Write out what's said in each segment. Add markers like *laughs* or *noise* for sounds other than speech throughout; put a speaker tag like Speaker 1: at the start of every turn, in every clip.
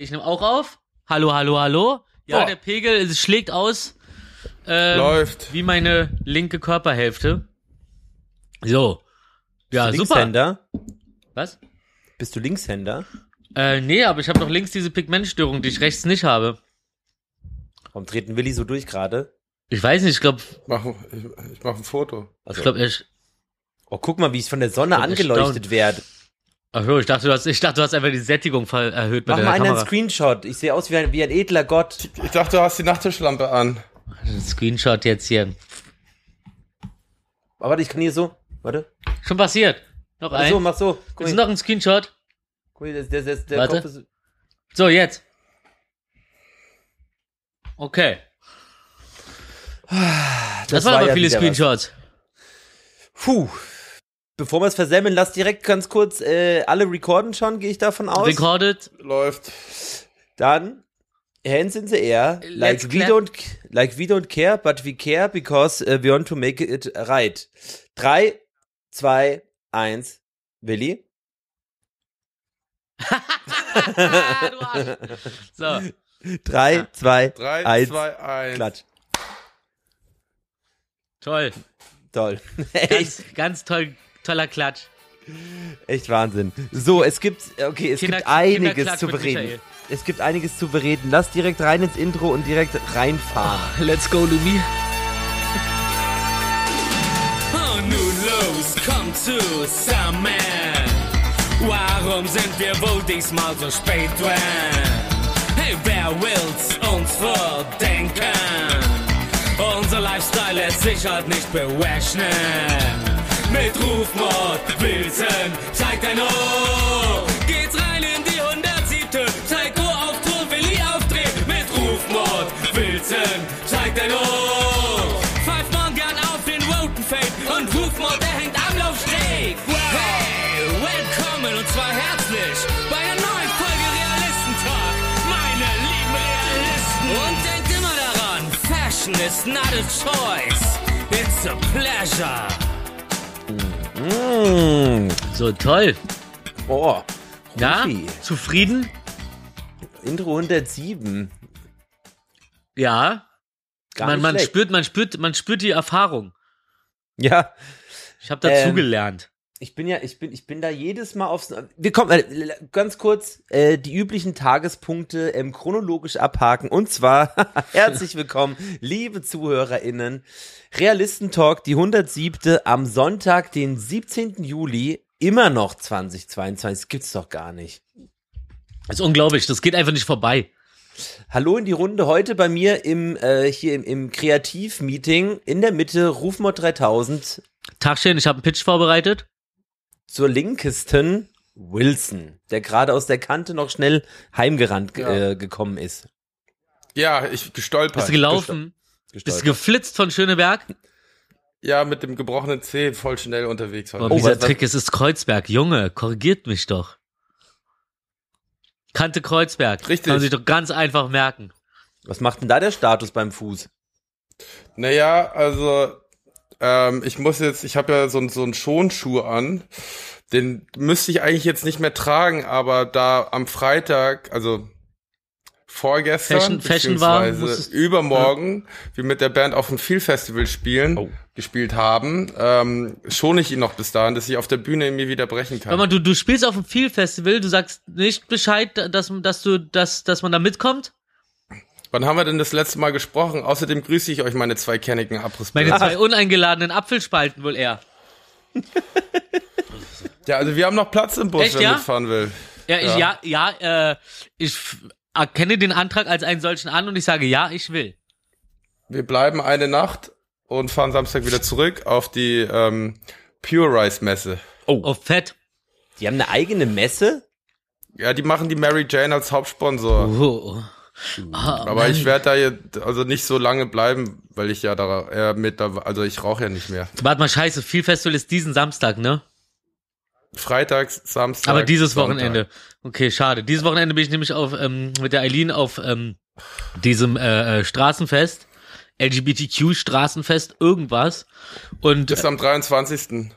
Speaker 1: Ich nehme auch auf. Hallo, hallo, hallo. Ja,
Speaker 2: Oh.
Speaker 1: der Pegel es schlägt aus. Ähm,
Speaker 2: Läuft.
Speaker 1: Wie meine linke Körperhälfte. So. Ja,
Speaker 3: Bist du
Speaker 1: super.
Speaker 3: Linkshänder?
Speaker 1: Was?
Speaker 3: Bist du Linkshänder?
Speaker 1: Äh, nee, aber ich habe doch links diese Pigmentstörung, die ich rechts nicht habe.
Speaker 3: Warum treten Willi so durch gerade?
Speaker 1: Ich weiß nicht, ich glaube,
Speaker 2: ich, ich mach ein Foto.
Speaker 3: Also,
Speaker 1: ich glaube, ich.
Speaker 3: oh, guck mal, wie ich von der Sonne angeleuchtet werde.
Speaker 1: Ach so, ich dachte, du hast, ich dachte, du hast einfach die Sättigung erhöht mit
Speaker 3: Mach mal einen. Screenshot. Ich sehe aus wie ein, wie ein edler Gott.
Speaker 2: Ich dachte, du hast die Nachttischlampe an.
Speaker 1: Ein Screenshot jetzt hier.
Speaker 3: Aber warte, ich kann hier so. Warte.
Speaker 1: Schon passiert. Noch
Speaker 3: Mach
Speaker 1: ein.
Speaker 3: so, mach so. Guck
Speaker 1: Ist noch ein Screenshot.
Speaker 3: guck mal, der, der, der, der
Speaker 1: Warte.
Speaker 3: Kopf ist.
Speaker 1: So, jetzt. Okay. Das, waren
Speaker 3: war
Speaker 1: aber
Speaker 3: ja
Speaker 1: viele
Speaker 3: wieder was.
Speaker 1: Screenshots.
Speaker 3: Puh. Bevor wir es versemmeln, lass direkt ganz kurz äh, alle recorden schon, gehe ich davon aus.
Speaker 1: Recorded.
Speaker 2: Läuft.
Speaker 3: Dann hands in the air,
Speaker 1: Let's
Speaker 3: like we don't like we don't care, but we care because uh, we want to make it right. Drei, zwei, eins, Willi. *laughs*
Speaker 1: So.
Speaker 3: Drei, zwei,
Speaker 2: Drei,
Speaker 3: eins,
Speaker 2: zwei, eins.
Speaker 3: klatsch.
Speaker 1: Toll.
Speaker 3: Toll. echt, *laughs*
Speaker 1: Ganz, ganz toll, toller Klatsch.
Speaker 3: echt Wahnsinn. So, es gibt, okay, es
Speaker 1: Kinder-
Speaker 3: gibt einiges zu bereden.
Speaker 1: Michael.
Speaker 3: Es gibt einiges zu bereden. Lass direkt rein ins Intro und direkt reinfahren.
Speaker 1: Let's go, Lumi.
Speaker 4: Und nun los, komm zu Summer. Warum sind wir wohl diesmal so spät dran? Hey, wer will's uns vordenken? Unser Lifestyle lässt sich halt nicht berechnen. Mit Rufmord, Wilson, zeigt ein O. Geht's rein in die 107. Psycho auf Tour, Willi aufdreht. Mit Rufmord, Wilson, zeigt ein O. Pfeift man gern auf den roten Fade und Rufmord, der hängt am Laufsteg. Hey, willkommen und zwar herzlich bei einer neuen Folge Realistentalk. Meine lieben Realisten. Und denkt immer daran, Fashion is not a choice. It's a pleasure.
Speaker 3: Mmh.
Speaker 1: So, toll.
Speaker 3: Oh,
Speaker 1: Ja? Zufrieden?
Speaker 3: Intro 107.
Speaker 1: Ja.
Speaker 3: Gar
Speaker 1: Man, man
Speaker 3: schlecht.
Speaker 1: spürt, man spürt, man spürt die Erfahrung.
Speaker 3: Ja,
Speaker 1: Ich habe dazu
Speaker 3: Ähm. Ich bin ja, ich bin, ich bin da jedes Mal aufs. Wir kommen äh, ganz kurz äh, die üblichen Tagespunkte ähm, chronologisch abhaken. Und zwar *laughs* herzlich willkommen, liebe ZuhörerInnen. Realistentalk, die 107. am Sonntag, den 17. Juli, immer noch 2022. Das gibt's doch gar nicht.
Speaker 1: Das ist unglaublich. Das geht einfach nicht vorbei.
Speaker 3: Hallo in die Runde heute bei mir im äh, hier im, im Kreativmeeting in der Mitte Rufmod 3000
Speaker 1: Tagchen, ich habe einen Pitch vorbereitet.
Speaker 3: Zur linkesten Wilson, der gerade aus der Kante noch schnell heimgerannt ge-
Speaker 2: Ja.
Speaker 3: äh, gekommen ist.
Speaker 2: Ja, ich gestolpert.
Speaker 1: Bist du gelaufen? Bist du geflitzt von Schöneberg?
Speaker 2: Ja, mit dem gebrochenen Zeh voll schnell unterwegs.
Speaker 1: Oh, dieser
Speaker 3: was- was-
Speaker 1: Trick ist, ist Kreuzberg. Junge, korrigiert mich doch. Kante Kreuzberg.
Speaker 2: Richtig.
Speaker 1: Kann man sich doch ganz einfach merken.
Speaker 3: Was macht denn da der Status beim Fuß?
Speaker 2: Naja, also ähm, ich muss jetzt, ich habe ja so, so einen Schonschuh an. Den müsste ich eigentlich jetzt nicht mehr tragen, aber da am Freitag, also vorgestern,
Speaker 1: Fashion- Fashion war,
Speaker 2: übermorgen, wir mit der Band auf dem Feel Festival spielen,
Speaker 3: Oh.
Speaker 2: gespielt haben, ähm, schone ich ihn noch bis dahin, dass ich auf der Bühne mir wieder brechen kann.
Speaker 1: Warte mal, du, du spielst auf dem Feel Festival, du sagst nicht Bescheid, dass, dass du, dass, dass man da mitkommt?
Speaker 2: Wann haben wir denn das letzte Mal gesprochen? Außerdem grüße ich euch meine zwei kennigen
Speaker 1: Meine
Speaker 2: Abrissbilder.
Speaker 1: zwei uneingeladenen Apfelspalten wohl eher. *laughs*
Speaker 2: Ja, also wir haben noch Platz im Bus,
Speaker 1: Echt,
Speaker 2: wer
Speaker 1: ja?
Speaker 2: mitfahren will.
Speaker 1: Ja, ich, ja, ja, äh, ich erkenne den Antrag als einen solchen an und ich sage, ja, ich will.
Speaker 2: Wir bleiben eine Nacht und fahren Samstag wieder zurück auf die ähm, Pure Rice Messe.
Speaker 1: Oh, fett.
Speaker 3: Die haben eine eigene Messe?
Speaker 2: Ja, die machen die Mary Jane als Hauptsponsor.
Speaker 1: Oh. Ah,
Speaker 2: Aber ich werde da jetzt also nicht so lange bleiben, weil ich ja da äh, mit da, also ich rauche ja nicht mehr.
Speaker 1: Warte mal, scheiße, Feel Festival ist diesen Samstag, ne?
Speaker 2: Freitags, Samstag.
Speaker 1: Aber dieses
Speaker 2: Sonntag.
Speaker 1: Wochenende. Okay, schade. Dieses Wochenende bin ich nämlich auf ähm, mit der Eileen auf ähm, diesem äh, äh, Straßenfest, LGBTQ Straßenfest, irgendwas. Und
Speaker 2: Bis am 23.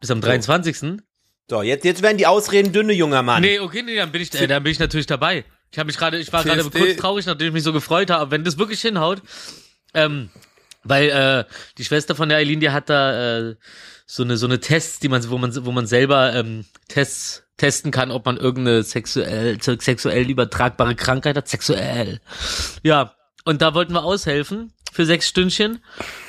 Speaker 1: bis am 23.
Speaker 3: So, jetzt, jetzt werden die Ausreden dünne, junger Mann.
Speaker 1: Nee, okay, nee, dann bin ich, äh, dann bin ich natürlich dabei. Ich habe mich gerade, ich war gerade kurz traurig, nachdem ich mich so gefreut habe. Wenn das wirklich hinhaut, ähm, weil äh, die Schwester von der Eileen, die hat da äh, so eine so eine Tests, die man, wo man, wo man selber ähm, Tests testen kann, ob man irgendeine sexuell sexuell übertragbare Krankheit hat. Sexuell, ja. Und da wollten wir aushelfen für sechs Stündchen.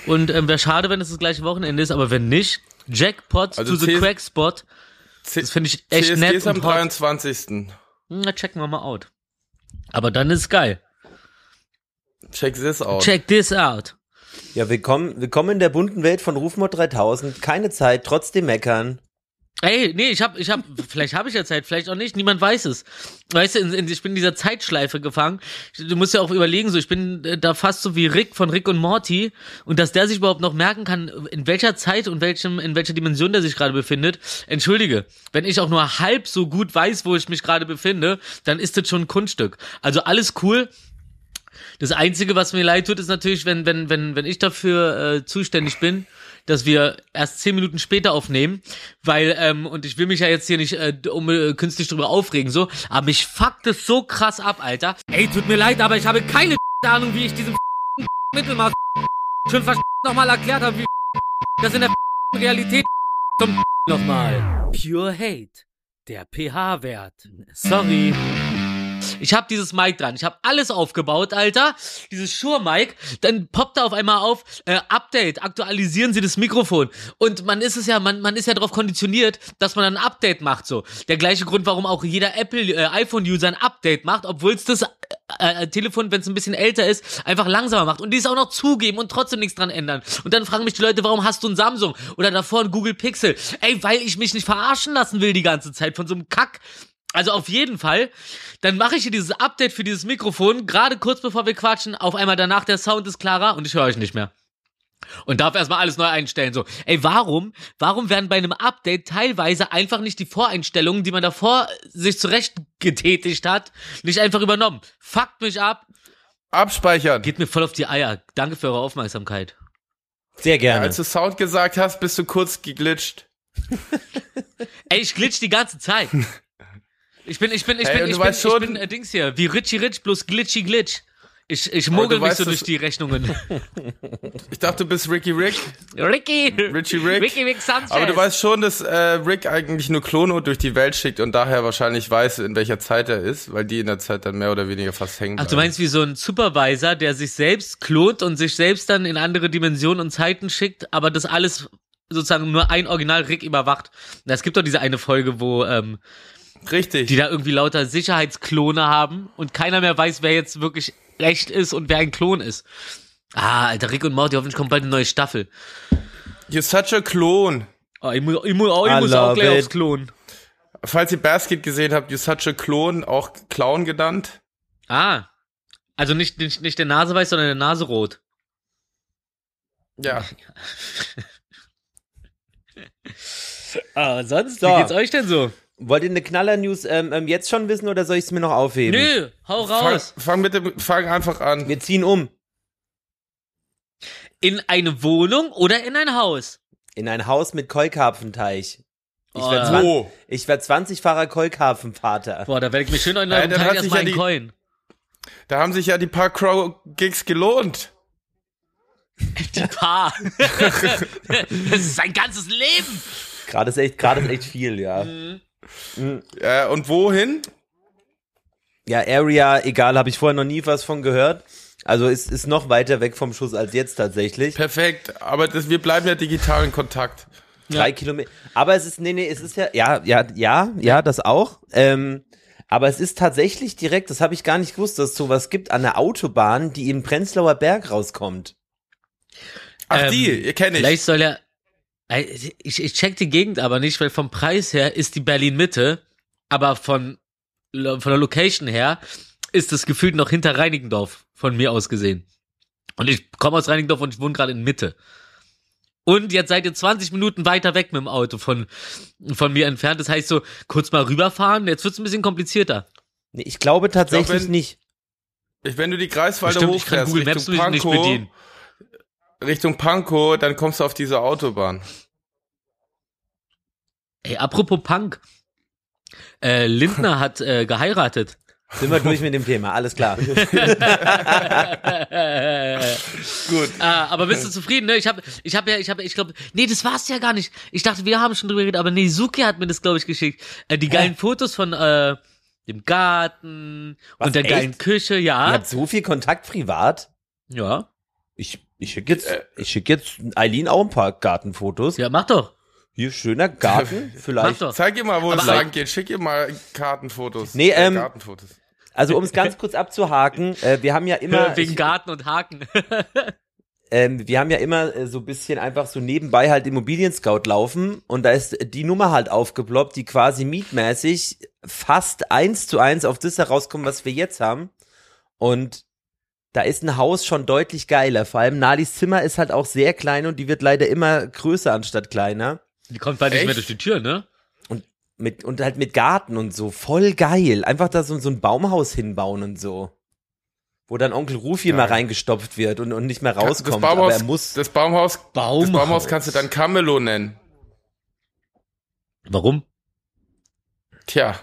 Speaker 1: Und ähm, wäre schade, wenn es das gleiche Wochenende ist, aber wenn nicht, Jackpot
Speaker 2: Also
Speaker 1: to the Crack Spot.
Speaker 2: C
Speaker 1: Das finde ich echt
Speaker 2: CSD
Speaker 1: nett
Speaker 2: ist am
Speaker 1: und hot.
Speaker 2: 23.
Speaker 1: Na, checken wir mal out. Aber dann ist geil.
Speaker 2: Check this out.
Speaker 1: Check this out.
Speaker 3: Ja, willkommen, willkommen in der bunten Welt von Rufmord 3000. Keine Zeit, trotzdem meckern.
Speaker 1: Ey, nee, ich hab, ich hab, vielleicht habe ich ja Zeit, vielleicht auch nicht, niemand weiß es. Weißt du, in, in, ich bin in dieser Zeitschleife gefangen. Du musst ja auch überlegen, so, ich bin äh, da fast so wie Rick von Rick und Morty und dass der sich überhaupt noch merken kann, in welcher Zeit und welchem, in welcher Dimension der sich gerade befindet. Entschuldige, wenn ich auch nur halb so gut weiß, wo ich mich gerade befinde, dann ist das schon ein Kunststück. Also alles cool, Das Einzige, was mir leid tut, ist natürlich, wenn, wenn, wenn, wenn ich dafür äh, zuständig bin, dass wir erst zehn Minuten später aufnehmen, weil, ähm, und ich will mich ja jetzt hier nicht äh, um, äh, künstlich drüber aufregen, so, aber mich fuckt es so krass ab, Alter. Ey, tut mir leid, aber ich habe keine *laughs* Ahnung, wie ich diesem *laughs* Mittelmaß *laughs* schon nochmal erklärt habe, wie das in der Realität zum nochmal. Pure Hate. Der pH-Wert. Sorry. Ich habe dieses Mic dran. Ich habe alles aufgebaut, Alter. Dieses Shure-Mic. Dann poppt da auf einmal auf, äh, Update, aktualisieren Sie das Mikrofon. Und man ist es ja, man, man ist ja darauf konditioniert, dass man ein Update macht, so. Der gleiche Grund, warum auch jeder Apple, äh, iPhone-User ein Update macht, obwohl es das äh, äh, Telefon, wenn es ein bisschen älter ist, einfach langsamer macht. Und die es auch noch zugeben und trotzdem nichts dran ändern. Und dann fragen mich die Leute, warum hast du ein Samsung? Oder davor ein Google Pixel? Ey, weil ich mich nicht verarschen lassen will die ganze Zeit von so einem Kack. Also auf jeden Fall, dann mache ich hier dieses Update für dieses Mikrofon, gerade kurz bevor wir quatschen, auf einmal danach der Sound ist klarer und ich höre euch nicht mehr. Und darf erstmal alles neu einstellen. So, ey, warum? Warum werden bei einem Update teilweise einfach nicht die Voreinstellungen, die man davor sich zurecht getätigt hat, nicht einfach übernommen? Fuckt mich ab,
Speaker 2: Abspeichern.
Speaker 1: geht mir voll auf die Eier. Danke für eure Aufmerksamkeit.
Speaker 3: Sehr gerne.
Speaker 2: Als du Sound gesagt hast, bist du kurz geglitscht.
Speaker 1: Ey, ich glitsch die ganze Zeit. *laughs* Ich bin, ich bin, ich
Speaker 2: Hey,
Speaker 1: bin, ich bin, ich bin, äh, Dings hier, wie Richie Rich plus Glitchy Glitch. Ich, ich mogel mich
Speaker 2: weißt,
Speaker 1: so durch die Rechnungen. *laughs*
Speaker 2: Ich dachte, du bist Ricky Rick.
Speaker 1: Ricky!
Speaker 2: Richie Rick.
Speaker 1: Ricky Rick Sanchez!
Speaker 2: Aber du weißt schon, dass äh, Rick eigentlich nur Klono durch die Welt schickt und daher wahrscheinlich weiß, in welcher Zeit er ist, weil die in der Zeit dann mehr oder weniger fast hängen
Speaker 1: Ach, du meinst wie so ein Supervisor, der sich selbst klont und sich selbst dann in andere Dimensionen und Zeiten schickt, aber das alles sozusagen nur ein Original Rick überwacht. Es gibt doch diese eine Folge, wo ähm,
Speaker 2: Richtig.
Speaker 1: die da irgendwie lauter Sicherheitsklone haben und keiner mehr weiß, wer jetzt wirklich recht ist und wer ein Klon ist. Ah, Alter, Rick und Morty, hoffentlich kommt bald eine neue Staffel.
Speaker 2: You're such a Clone.
Speaker 1: Oh, ich muss, ich muss, oh, ich
Speaker 3: I
Speaker 1: muss auch gleich
Speaker 3: it.
Speaker 1: aufs Klon.
Speaker 2: Falls ihr Basket gesehen habt, You're such a Clone, auch Clown genannt.
Speaker 1: Ah. Also nicht, nicht, nicht der Nase weiß, sondern der Nase rot.
Speaker 2: Ja. *laughs*
Speaker 1: Ah, sonst,
Speaker 3: So.
Speaker 1: wie geht's euch denn so?
Speaker 3: Wollt ihr eine Knaller-News ähm, ähm, jetzt schon wissen oder soll ich es mir noch aufheben?
Speaker 1: Nö, hau
Speaker 2: Fang,
Speaker 1: raus.
Speaker 2: fang bitte, fang einfach an.
Speaker 3: Wir ziehen um.
Speaker 1: In eine Wohnung oder in ein Haus?
Speaker 3: In ein Haus mit Keukarpfenteich. Ich
Speaker 1: Oh,
Speaker 3: werde
Speaker 1: ja.
Speaker 3: 20,
Speaker 2: Wo?
Speaker 3: ich werd 20-facher Keukarpfenvater.
Speaker 1: Boah, da werde ich mich schön in
Speaker 2: Ja,
Speaker 1: Tag
Speaker 2: hat sich
Speaker 1: erstmal
Speaker 2: ja die-
Speaker 1: einen Coin.
Speaker 2: Da haben sich ja die paar Crow-Gigs gelohnt.
Speaker 1: Die Paar. *laughs* *laughs* das ist sein ganzes Leben.
Speaker 3: Gerade ist echt, gerade ist echt viel, ja.
Speaker 2: Äh, und wohin?
Speaker 3: Ja, Area, egal, habe ich vorher noch nie was von gehört. Also ist, ist noch weiter weg vom Schuss als jetzt tatsächlich.
Speaker 2: Perfekt. Aber das, wir bleiben ja digital in Kontakt.
Speaker 3: Drei Kilometer. Aber es ist, nee, nee, es ist ja, ja, ja, ja, ja, das auch. Ähm, aber es ist tatsächlich direkt, das habe ich gar nicht gewusst, dass es sowas gibt, an der Autobahn, die im Prenzlauer Berg rauskommt.
Speaker 2: Ach,
Speaker 1: Ähm,
Speaker 2: die, ihr kennt
Speaker 1: Vielleicht
Speaker 2: ich.
Speaker 1: soll er. Ich, ich check die Gegend aber nicht, weil vom Preis her ist die Berlin Mitte, aber von, von der Location her ist es gefühlt noch hinter Reinickendorf, von mir aus gesehen. Und ich komme aus Reinickendorf und ich wohne gerade in Mitte. Und jetzt seid ihr 20 Minuten weiter weg mit dem Auto von, von mir entfernt. Das heißt so, kurz mal rüberfahren, jetzt wird's ein bisschen komplizierter.
Speaker 3: Nee, ich glaube tatsächlich
Speaker 2: wenn-
Speaker 3: nicht.
Speaker 2: Ich, wenn du die Greifswalder
Speaker 1: Stimmt, ich kann
Speaker 2: hochfährst,
Speaker 1: Google Maps
Speaker 2: Richtung
Speaker 1: nicht
Speaker 2: Pankow,
Speaker 1: bedienen.
Speaker 2: Richtung Pankow, dann kommst du auf diese Autobahn.
Speaker 1: Ey, apropos Punk. Äh, Lindner *laughs* hat äh, geheiratet.
Speaker 3: Sind wir durch mit dem Thema, alles klar. *laughs*
Speaker 2: Gut.
Speaker 1: Ah, aber bist du zufrieden, ne? Ich habe ich hab ja, ich habe, ich glaube, nee, das war's ja gar nicht. Ich dachte, wir haben schon drüber geredet, aber nee, Suki hat mir das, glaube ich, geschickt. Äh, die geilen Fotos von äh, dem Garten
Speaker 3: Was,
Speaker 1: und der
Speaker 3: echt?
Speaker 1: geilen Küche,
Speaker 3: Ihr
Speaker 1: ja.
Speaker 3: habt so viel Kontakt privat.
Speaker 1: Ja.
Speaker 3: Ich, ich schicke jetzt, ich schicke jetzt Eileen auch ein paar Gartenfotos.
Speaker 1: Ja, mach doch.
Speaker 3: Hier schöner Garten, *laughs*
Speaker 1: Mach
Speaker 3: vielleicht.
Speaker 1: doch.
Speaker 2: Zeig ihr mal, wo es lang geht. Schick ihr mal Kartenfotos.
Speaker 3: Nee,
Speaker 2: Äh,
Speaker 3: ähm,
Speaker 2: Gartenfotos.
Speaker 3: Also um es ganz kurz abzuhaken, äh, wir haben ja *laughs* immer,
Speaker 1: Wegen
Speaker 3: ich,
Speaker 1: Garten und Haken. *laughs*
Speaker 3: ähm, wir haben ja immer äh, so ein bisschen einfach so nebenbei halt Immobilien-Scout laufen und da ist die Nummer halt aufgeploppt, die quasi mietmäßig fast eins zu eins auf das herauskommt, was wir jetzt haben. Und da ist ein Haus schon deutlich geiler. Vor allem Nalis Zimmer ist halt auch sehr klein und die wird leider immer größer anstatt kleiner.
Speaker 1: Die kommt bald nicht mehr durch die Tür, ne?
Speaker 3: Mit, und halt mit Garten und so. Voll geil. Einfach da so, so ein Baumhaus hinbauen und so. Wo dann Onkel Rufi mal reingestopft wird und, und nicht mehr
Speaker 2: das
Speaker 3: rauskommt.
Speaker 2: Baumhaus,
Speaker 3: aber er muss.
Speaker 2: das Baumhaus,
Speaker 1: Baumhaus.
Speaker 2: das Baumhaus kannst du dann Camelo nennen.
Speaker 1: Warum?
Speaker 2: Tja,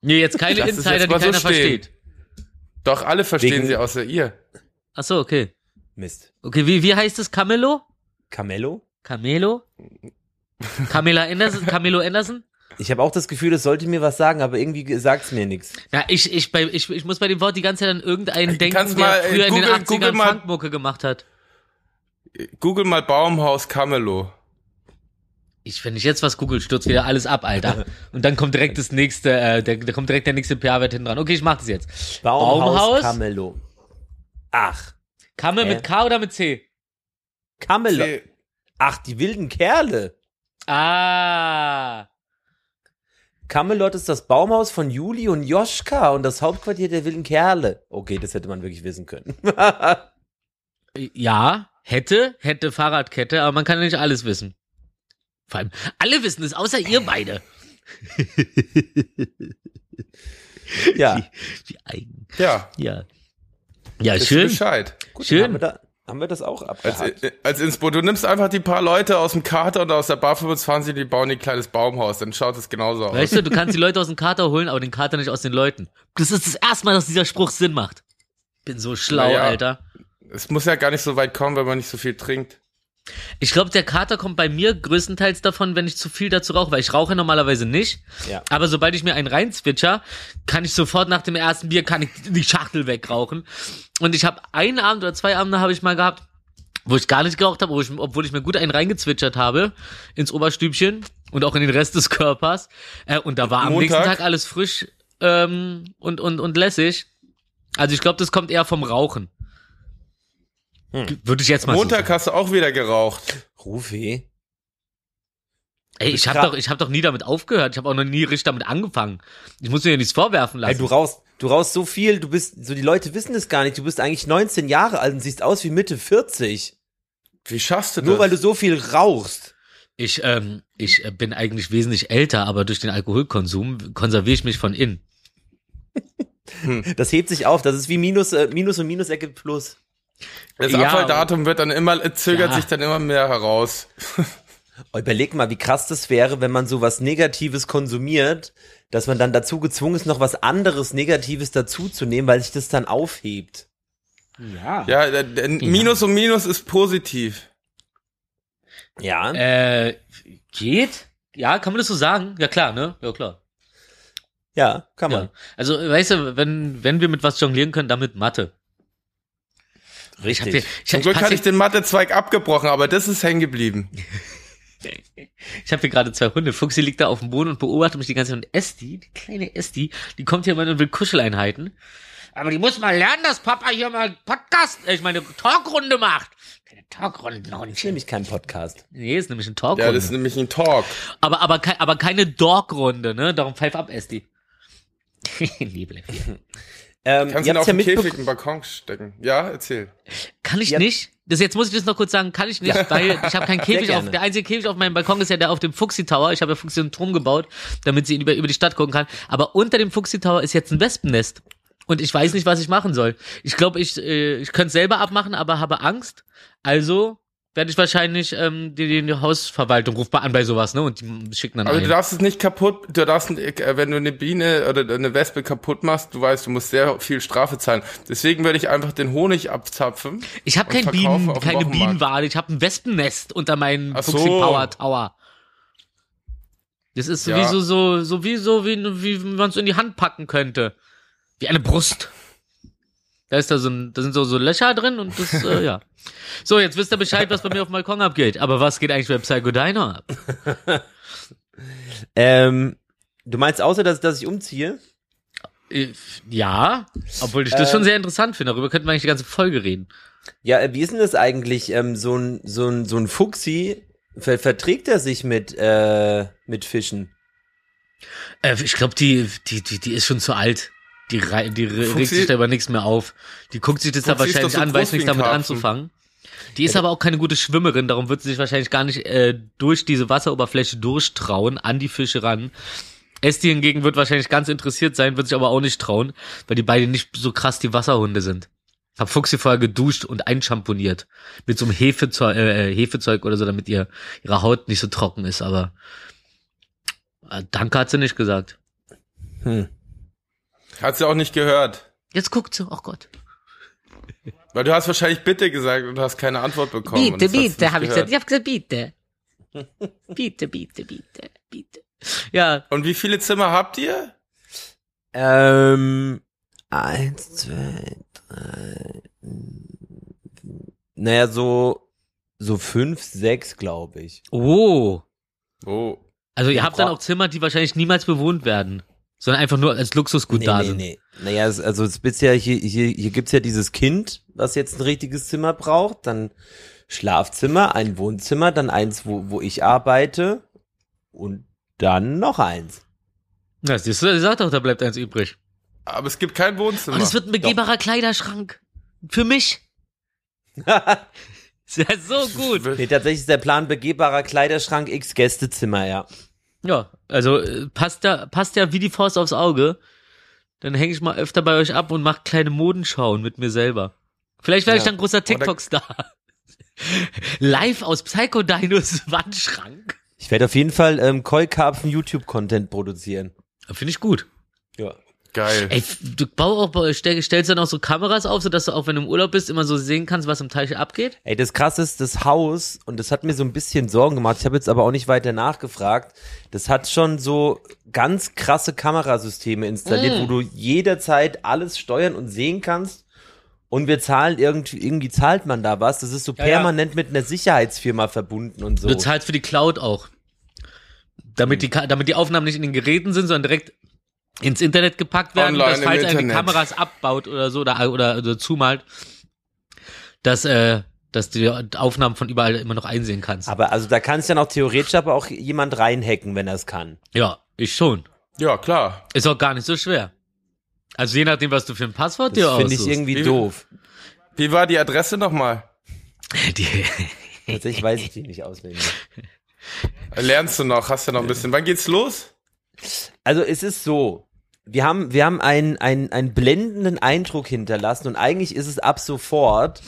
Speaker 1: Nee, jetzt keine Insider,
Speaker 2: jetzt
Speaker 1: die
Speaker 2: so
Speaker 1: keiner
Speaker 2: stehen.
Speaker 1: versteht.
Speaker 2: Doch alle verstehen
Speaker 3: Wegen-
Speaker 2: sie außer ihr.
Speaker 1: Ach so, okay.
Speaker 3: Mist.
Speaker 1: Okay, wie, wie heißt es? Camelo?
Speaker 3: Camello?
Speaker 1: Camelo? Camilla Anderson? Camelo Anderson?
Speaker 3: Ich habe auch das Gefühl, es sollte mir was sagen, aber irgendwie sagt's mir nichts.
Speaker 1: Ja, ich, ich, bei, ich, ich muss bei dem Wort die ganze Zeit an irgendeinen denken,
Speaker 2: kannst
Speaker 1: der
Speaker 2: mal, äh,
Speaker 1: früher in den
Speaker 2: Google-
Speaker 1: 80ern
Speaker 2: Google mal-
Speaker 1: Funkmucke gemacht hat.
Speaker 2: Google mal Baumhaus Camelo.
Speaker 1: Ich, wenn ich jetzt was google, stürzt wieder alles ab, Alter. *laughs* Und dann kommt direkt das nächste, äh, der, da kommt direkt der nächste PA-Wert hinten dran. Okay, ich mach das jetzt.
Speaker 3: Baumhaus,
Speaker 1: Baumhaus?
Speaker 3: Camello. Ach,
Speaker 1: Kamme
Speaker 3: Hä?
Speaker 1: mit K oder mit C?
Speaker 3: Camello.
Speaker 2: C-
Speaker 3: Ach, die wilden Kerle.
Speaker 1: Ah.
Speaker 3: Camelot ist das Baumhaus von Juli und Joschka und das Hauptquartier der wilden Kerle. Okay, das hätte man wirklich wissen können. *laughs*
Speaker 1: Ja, hätte, hätte Fahrradkette, aber man kann ja nicht alles wissen. Vor allem, alle wissen es, außer ihr beide.
Speaker 3: ja,
Speaker 1: Wie eigen.
Speaker 2: Ja,
Speaker 1: Ja. Ja, schön.
Speaker 2: Bescheid.
Speaker 3: gut,
Speaker 1: Schön.
Speaker 3: Dann haben, wir da, haben wir das auch
Speaker 2: Als,
Speaker 3: abgehakt.
Speaker 2: äh, als Inspo, du nimmst einfach die paar Leute aus dem Kater und aus der Bar 25, die bauen ein kleines Baumhaus, dann schaut es genauso aus.
Speaker 1: Weißt du, du kannst die Leute aus dem Kater holen, aber den Kater nicht aus den Leuten. Das ist das erste Mal, dass dieser Spruch Sinn macht. Bin so schlau,
Speaker 2: Naja.
Speaker 1: Alter.
Speaker 2: Es muss ja gar nicht so weit kommen, wenn man nicht so viel trinkt.
Speaker 1: Ich glaube, der Kater kommt bei mir größtenteils davon, wenn ich zu viel dazu rauche, weil ich rauche normalerweise nicht.
Speaker 3: Ja.
Speaker 1: Aber sobald ich mir einen reinzwitscher, kann ich sofort nach dem ersten Bier kann ich die Schachtel wegrauchen. Und ich habe einen Abend oder zwei Abende habe ich mal gehabt, wo ich gar nicht geraucht habe, obwohl ich mir gut einen reingezwitschert habe ins Oberstübchen und auch in den Rest des Körpers. Äh, und da war am
Speaker 2: Montag?
Speaker 1: nächsten Tag alles frisch ähm, und, und, und lässig. Also ich glaube, das kommt eher vom Rauchen. Würde ich jetzt mal.
Speaker 2: Montag hast du auch wieder geraucht.
Speaker 3: Rufi.
Speaker 1: Ey, ich habe doch, ich hab doch nie damit aufgehört. Ich habe auch noch nie richtig damit angefangen. Ich muss mir ja nichts vorwerfen
Speaker 3: Ey,
Speaker 1: lassen.
Speaker 3: du rauchst, du rauchst so viel, du bist, so die Leute wissen es gar nicht, du bist eigentlich 19 Jahre alt und siehst aus wie Mitte 40.
Speaker 2: Wie schaffst du das?
Speaker 3: Nur weil du so viel rauchst.
Speaker 1: ich, ähm, ich äh, bin eigentlich wesentlich älter, aber durch den Alkoholkonsum konserviere ich mich von innen. *laughs*
Speaker 3: Das hebt sich auf, das ist wie Minus, äh, Minus und Minus ergibt Plus.
Speaker 2: Das
Speaker 1: Ja,
Speaker 2: Abfalldatum wird dann immer, zögert
Speaker 1: Ja.
Speaker 2: sich dann immer mehr heraus.
Speaker 3: Oh, Überleg mal, wie krass das wäre, wenn man so was Negatives konsumiert, dass man dann dazu gezwungen ist, noch was anderes Negatives dazuzunehmen, weil sich das dann aufhebt.
Speaker 1: Ja.
Speaker 2: Ja, der, der Minus und Minus ist positiv.
Speaker 3: Ja.
Speaker 1: Äh, geht? Ja, kann man das so sagen? Ja klar, ne? Ja klar.
Speaker 3: ja, kann man.
Speaker 1: Ja. Also, weißt du, wenn, wenn wir mit was jonglieren können, damit Mathe. Ich hab
Speaker 3: Richtig.
Speaker 1: ich,
Speaker 2: Zum Glück hatte ich den Mathezweig abgebrochen, aber das ist hängen geblieben.
Speaker 1: ich hab hier gerade zwei Hunde. Fuchsi liegt da auf dem Boden und beobachtet mich die ganze Zeit. Und Esti, die kleine Esti, die kommt hier mal und will Kuscheleinheiten. Aber die muss mal lernen, dass Papa hier mal Podcast, äh, ich meine, Talkrunde macht. Keine
Speaker 3: Das ist
Speaker 1: Talkrundenhundchen.
Speaker 3: nämlich kein Podcast.
Speaker 1: Nee, ist nämlich ein
Speaker 2: Ja,
Speaker 1: Talkrunde.
Speaker 2: das ist nämlich ein Talk.
Speaker 1: aber, aber, aber keine Dog-Runde, ne? Darum pfeif ab, Esti. nee, bleib hier.
Speaker 3: Ähm,
Speaker 2: Kannst
Speaker 3: ihr
Speaker 2: ihn auf
Speaker 3: ja
Speaker 2: den. Käfig im Balkon stecken. Ja, erzähl.
Speaker 1: Kann ich
Speaker 3: Ja.
Speaker 1: nicht? Das jetzt muss ich das noch kurz sagen, kann ich nicht, weil ich habe keinen *laughs* Käfig auf, der einzige Käfig auf meinem Balkon ist ja der auf dem Fuxi Tower. Ich habe ja Fuxi einen Turm gebaut, damit sie über, über die Stadt gucken kann. Aber unter dem Fuxi Tower ist jetzt ein Wespennest. Und ich weiß nicht, was ich machen soll. Ich glaube, ich, äh, ich könnte selber abmachen, aber habe Angst. Also werde ich wahrscheinlich ähm, die, die Hausverwaltung ruft mal an bei sowas, ne? Und die schicken dann
Speaker 2: Aber
Speaker 1: ein.
Speaker 2: du darfst es nicht kaputt, du darfst, äh, wenn du eine Biene oder eine Wespe kaputt machst, du weißt, du musst sehr viel Strafe zahlen. Deswegen würde ich einfach den Honig abzapfen.
Speaker 1: Ich habe kein Bienen, keine. Bienenwade, ich habe ein Wespennest unter meinem
Speaker 2: so.
Speaker 1: Fuxi Power Tower. Das ist
Speaker 2: Ja.
Speaker 1: sowieso so, so wie so, wie, wie man es in die Hand packen könnte. Wie eine Brust. Da ist da so ein, da sind so, so Löcher drin und das, äh, ja. So, jetzt wisst ihr Bescheid, was bei mir auf dem Balkon abgeht. Aber was geht eigentlich bei Psycho Dino ab? *laughs*
Speaker 3: Ähm, du meinst außer, dass, dass ich umziehe?
Speaker 1: Äh, Ja, obwohl ich das
Speaker 3: Ähm.
Speaker 1: schon sehr interessant finde. Darüber könnten wir eigentlich die ganze Folge reden.
Speaker 3: Ja, äh, wie ist denn das eigentlich? Ähm, so ein, so ein, so ein Fuchsi, ver verträgt er sich mit, äh, mit Fischen?
Speaker 1: Äh, ich glaube, die, die, die, die ist schon zu alt. Die, rei- die
Speaker 2: Fuchsi-
Speaker 1: regt sich da über nichts mehr auf. Die guckt sich das da
Speaker 2: Fuchsi ist
Speaker 1: wahrscheinlich
Speaker 2: so
Speaker 1: an, weiß nichts damit anzufangen. Die ist aber auch keine gute Schwimmerin, darum wird sie sich wahrscheinlich gar nicht äh, durch diese Wasseroberfläche durchtrauen, an die Fische ran. Esti hingegen wird wahrscheinlich ganz interessiert sein, wird sich aber auch nicht trauen, weil die beide nicht so krass die Wasserhunde sind. Hab Fuchsi vorher geduscht und einschamponiert. Mit so einem Hefezeug, äh, Hefezeug oder so, damit ihr, ihre Haut nicht so trocken ist, aber äh, Danke hat sie nicht gesagt.
Speaker 3: Hm.
Speaker 2: Hat sie auch nicht gehört.
Speaker 1: Jetzt guckt sie, oh Gott.
Speaker 2: Weil du hast wahrscheinlich bitte gesagt und du hast keine Antwort bekommen.
Speaker 1: Bitte, bitte, habe ich gesagt. Ich habe gesagt, bitte. bitte, bitte, bitte, bitte. Ja,
Speaker 2: Und wie viele Zimmer habt ihr?
Speaker 3: Ähm, eins, zwei, drei, naja, so, so fünf, sechs, glaube ich.
Speaker 1: oh.
Speaker 2: Oh.
Speaker 1: Also ihr
Speaker 3: Ja,
Speaker 1: habt dann auch Zimmer, die wahrscheinlich niemals bewohnt werden, sondern einfach nur als Luxusgut
Speaker 3: nee,
Speaker 1: da
Speaker 3: nee,
Speaker 1: sind.
Speaker 3: nee. Naja, also es ist ja hier, hier, hier gibt's ja dieses Kind, was jetzt ein richtiges Zimmer braucht, dann Schlafzimmer, ein Wohnzimmer, dann eins, wo, wo ich arbeite und dann noch eins.
Speaker 1: Ja, siehst du, sag doch, da bleibt eins übrig.
Speaker 2: Aber es gibt kein Wohnzimmer.
Speaker 1: Und es wird ein begehbarer Kleiderschrank. Für mich. *laughs* Ist ja so gut.
Speaker 3: Nee, tatsächlich ist der Plan begehbarer Kleiderschrank x Gästezimmer, ja.
Speaker 1: Ja, also äh, passt ja, passt ja wie die Faust aufs Auge. Dann hänge ich mal öfter bei euch ab und mache kleine Modenschauen mit mir selber. Vielleicht werde ich
Speaker 3: Ja.
Speaker 1: dann großer TikTok-Star. *laughs* Live aus Psycho Dinos *laughs* Wandschrank.
Speaker 3: Ich werde auf jeden Fall ähm, Koi-Karpfen YouTube-Content produzieren.
Speaker 1: Finde ich gut.
Speaker 3: Ja.
Speaker 2: Geil.
Speaker 1: Ey, du bau auch, bei- stell, stellst dann auch so Kameras auf, sodass du auch, wenn du im Urlaub bist, immer so sehen kannst, was im Teich abgeht?
Speaker 3: Ey, das krasse ist, das Haus, und das hat mir so ein bisschen Sorgen gemacht, ich habe jetzt aber auch nicht weiter nachgefragt, das hat schon so ganz krasse Kamerasysteme installiert,
Speaker 1: Mm.
Speaker 3: wo du jederzeit alles steuern und sehen kannst. Und wir zahlen irgendwie, irgendwie zahlt man da was. Das ist so
Speaker 1: Ja, ja.
Speaker 3: permanent mit einer Sicherheitsfirma verbunden und so.
Speaker 1: Du zahlst für die Cloud auch. Damit die, Ka- damit die Aufnahmen nicht in den Geräten sind, sondern direkt ins Internet gepackt werden,
Speaker 2: Online
Speaker 1: dass falls er die. Kameras abbaut oder so oder, oder, oder zumalt, dass, äh, dass du die Aufnahmen von überall immer noch einsehen kannst.
Speaker 3: Aber also da kann es ja noch theoretisch aber auch jemand reinhacken, wenn er es kann.
Speaker 1: Ja, ich schon.
Speaker 2: Ja, klar.
Speaker 1: Ist auch gar nicht so schwer. Also je nachdem, was du für ein Passwort dir
Speaker 3: Das finde ich
Speaker 1: aussuchst.
Speaker 3: irgendwie
Speaker 2: Wie-
Speaker 3: doof.
Speaker 2: Wie war die Adresse nochmal?
Speaker 1: Die, *laughs*
Speaker 3: Tatsächlich weiß ich die nicht auswendig.
Speaker 2: Lernst du noch? Hast du noch ein bisschen? Wann geht's los?
Speaker 3: Also es ist so, wir haben, wir haben einen, einen, einen blendenden Eindruck hinterlassen und eigentlich ist es ab sofort.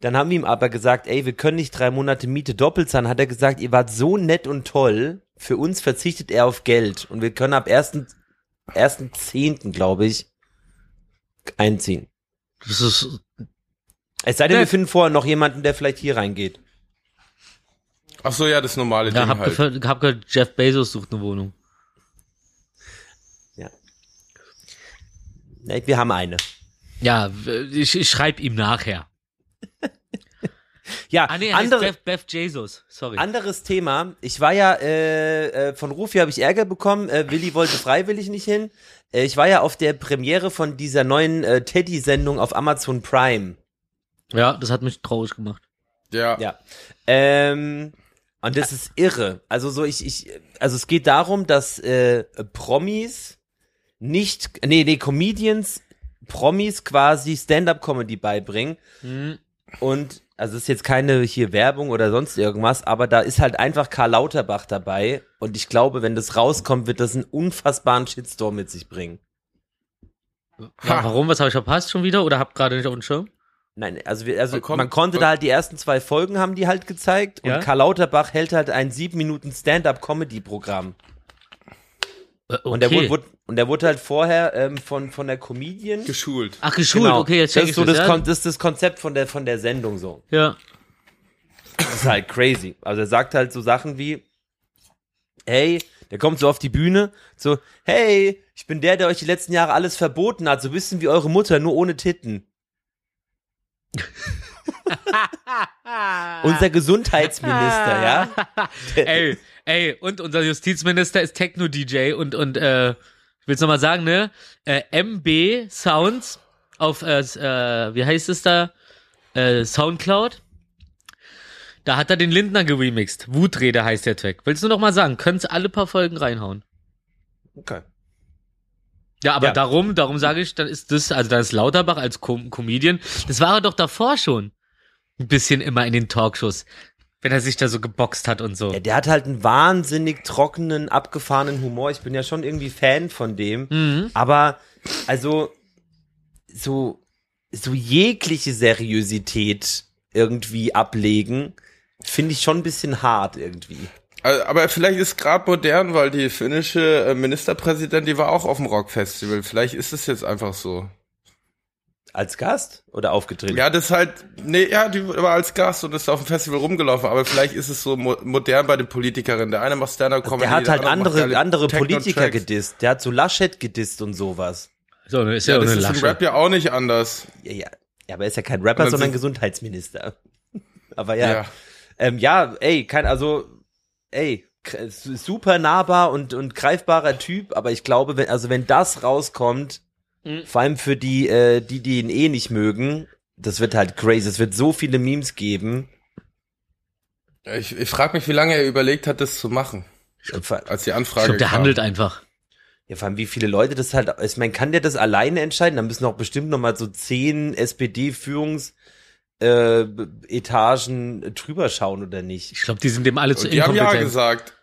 Speaker 3: Dann haben wir ihm aber gesagt, ey, wir können nicht drei Monate Miete doppelt zahlen. Hat er gesagt, ihr wart so nett und toll. Für uns verzichtet er auf Geld und wir können ab ersten, ersten Zehnten, glaube ich, einziehen.
Speaker 1: das ist,
Speaker 3: Es sei denn, wir finden vorher noch jemanden, der vielleicht hier reingeht.
Speaker 2: Ach so, ja, das normale
Speaker 1: ja,
Speaker 2: Ding
Speaker 1: hab,
Speaker 2: halt.
Speaker 1: gehört, hab gehört, Jeff Bezos sucht eine Wohnung.
Speaker 3: Ja. ja wir haben eine.
Speaker 1: Ja, ich, ich schreib ihm nachher. *laughs*
Speaker 3: Ja,
Speaker 1: Ah, nee,
Speaker 3: andere,
Speaker 1: Beth, Beth Jesus. Sorry.
Speaker 3: Anderes Thema. Ich war ja äh, äh, von Rufi habe ich Ärger bekommen. Äh, Willi wollte freiwillig nicht hin. Äh, ich war ja auf der Premiere von dieser neuen äh, Teddy-Sendung auf Amazon Prime.
Speaker 1: ja, das hat mich traurig gemacht.
Speaker 2: Ja.
Speaker 3: Ja. Ähm, und das ist irre. Also so ich ich also es geht darum, dass äh, Promis nicht nee nee Comedians Promis quasi Stand-up-Comedy beibringen.
Speaker 1: Hm.
Speaker 3: Und also es ist jetzt keine hier Werbung oder sonst irgendwas, aber da ist halt einfach Karl Lauterbach dabei. Und ich glaube, wenn das rauskommt, wird das einen unfassbaren Shitstorm mit sich bringen.
Speaker 1: Ja, warum? Was habe ich verpasst schon wieder? Oder hab gerade nicht auf dem Schirm?
Speaker 3: Nein, also, wir, also
Speaker 2: Man kommt-
Speaker 3: man konnte da halt die ersten zwei Folgen haben die halt gezeigt und
Speaker 1: Ja?
Speaker 3: Karl Lauterbach hält halt ein sieben Minuten Stand-up-Comedy-Programm.
Speaker 1: Äh, Okay.
Speaker 3: Und der wurde, wurde, und der wurde halt vorher ähm, von, von der Comedian.
Speaker 2: Geschult.
Speaker 1: Ach, geschult,
Speaker 3: Genau.
Speaker 1: okay, jetzt
Speaker 3: das
Speaker 1: check
Speaker 3: ist
Speaker 1: ich
Speaker 3: so das,
Speaker 1: ja.
Speaker 3: Das ist das Konzept von der, von der Sendung so.
Speaker 1: ja.
Speaker 3: Das ist halt crazy. Also er sagt halt so Sachen wie, hey, der kommt so auf die Bühne, so, hey, ich bin der, der euch die letzten Jahre alles verboten hat, so ein bisschen wie eure Mutter, nur ohne Titten. *laughs* Unser Gesundheitsminister, ja? *laughs*
Speaker 1: ey, ey, und unser Justizminister ist Techno-DJ und, und, äh, ich will's nochmal sagen, ne? Äh, MB Sounds auf, äh, äh, wie heißt es da? Äh, Soundcloud. Da hat er den Lindner geremixed. Wutrede heißt der Track. Willst du noch mal sagen? Könnt's alle paar Folgen reinhauen.
Speaker 3: Okay.
Speaker 1: Ja, aber
Speaker 3: Ja.
Speaker 1: darum, darum sage ich, dann ist das, also dann ist Lauterbach als Com Comedian, das war er doch davor schon. Ein bisschen immer in den Talkshows. Wenn er sich da so geboxt hat und so.
Speaker 3: Ja, der hat halt einen wahnsinnig trockenen, abgefahrenen Humor. Ich bin ja schon irgendwie Fan von dem.
Speaker 1: Mhm.
Speaker 3: Aber, also, so, so jegliche Seriosität irgendwie ablegen, finde ich schon ein bisschen hart irgendwie.
Speaker 2: Also, Aber vielleicht ist gerade modern, weil die finnische äh, Ministerpräsidentin, die war auch auf dem Rockfestival. Vielleicht ist es jetzt einfach so.
Speaker 3: Als Gast oder aufgetreten?
Speaker 2: Ja, das ist halt, nee, ja, die war als Gast und ist auf dem Festival rumgelaufen, aber vielleicht ist es so mo modern bei den Politikerinnen. Der eine macht Stand-Up-Comedy.
Speaker 3: der hat halt
Speaker 2: andere
Speaker 3: andere. Politiker gedisst. Der hat so Laschet gedisst und sowas.
Speaker 1: So, ist
Speaker 2: Ja,
Speaker 1: ja, auch
Speaker 2: das
Speaker 1: eine
Speaker 2: ist im. Rap ja auch nicht anders.
Speaker 3: Ja, ja. ja aber er ist ja kein Rapper, sondern Gesundheitsminister. *laughs* aber ja.
Speaker 2: Ja.
Speaker 3: Ähm, ja, ey, kein, also, ey, super nahbar und, und greifbarer Typ, aber ich glaube, wenn, also wenn das rauskommt,
Speaker 1: Mhm.
Speaker 3: vor allem für die, äh, die, die ihn eh nicht mögen, das wird halt crazy. Es wird so viele Memes geben.
Speaker 2: Ich, ich frage mich, wie lange er überlegt hat, das zu machen,
Speaker 3: Und vor,
Speaker 2: als die
Speaker 1: Ich
Speaker 2: Anfrage
Speaker 1: glaube, der
Speaker 2: kam.
Speaker 1: handelt einfach.
Speaker 3: ja, vor allem wie viele Leute das halt, ich meine, kann der das alleine entscheiden? Da müssen auch bestimmt noch mal so zehn SPD-Führungs, äh, Etagen drüber schauen oder nicht.
Speaker 1: Ich glaube, die sind dem alle zu
Speaker 2: Und die haben ja
Speaker 1: inkompetent.
Speaker 2: gesagt.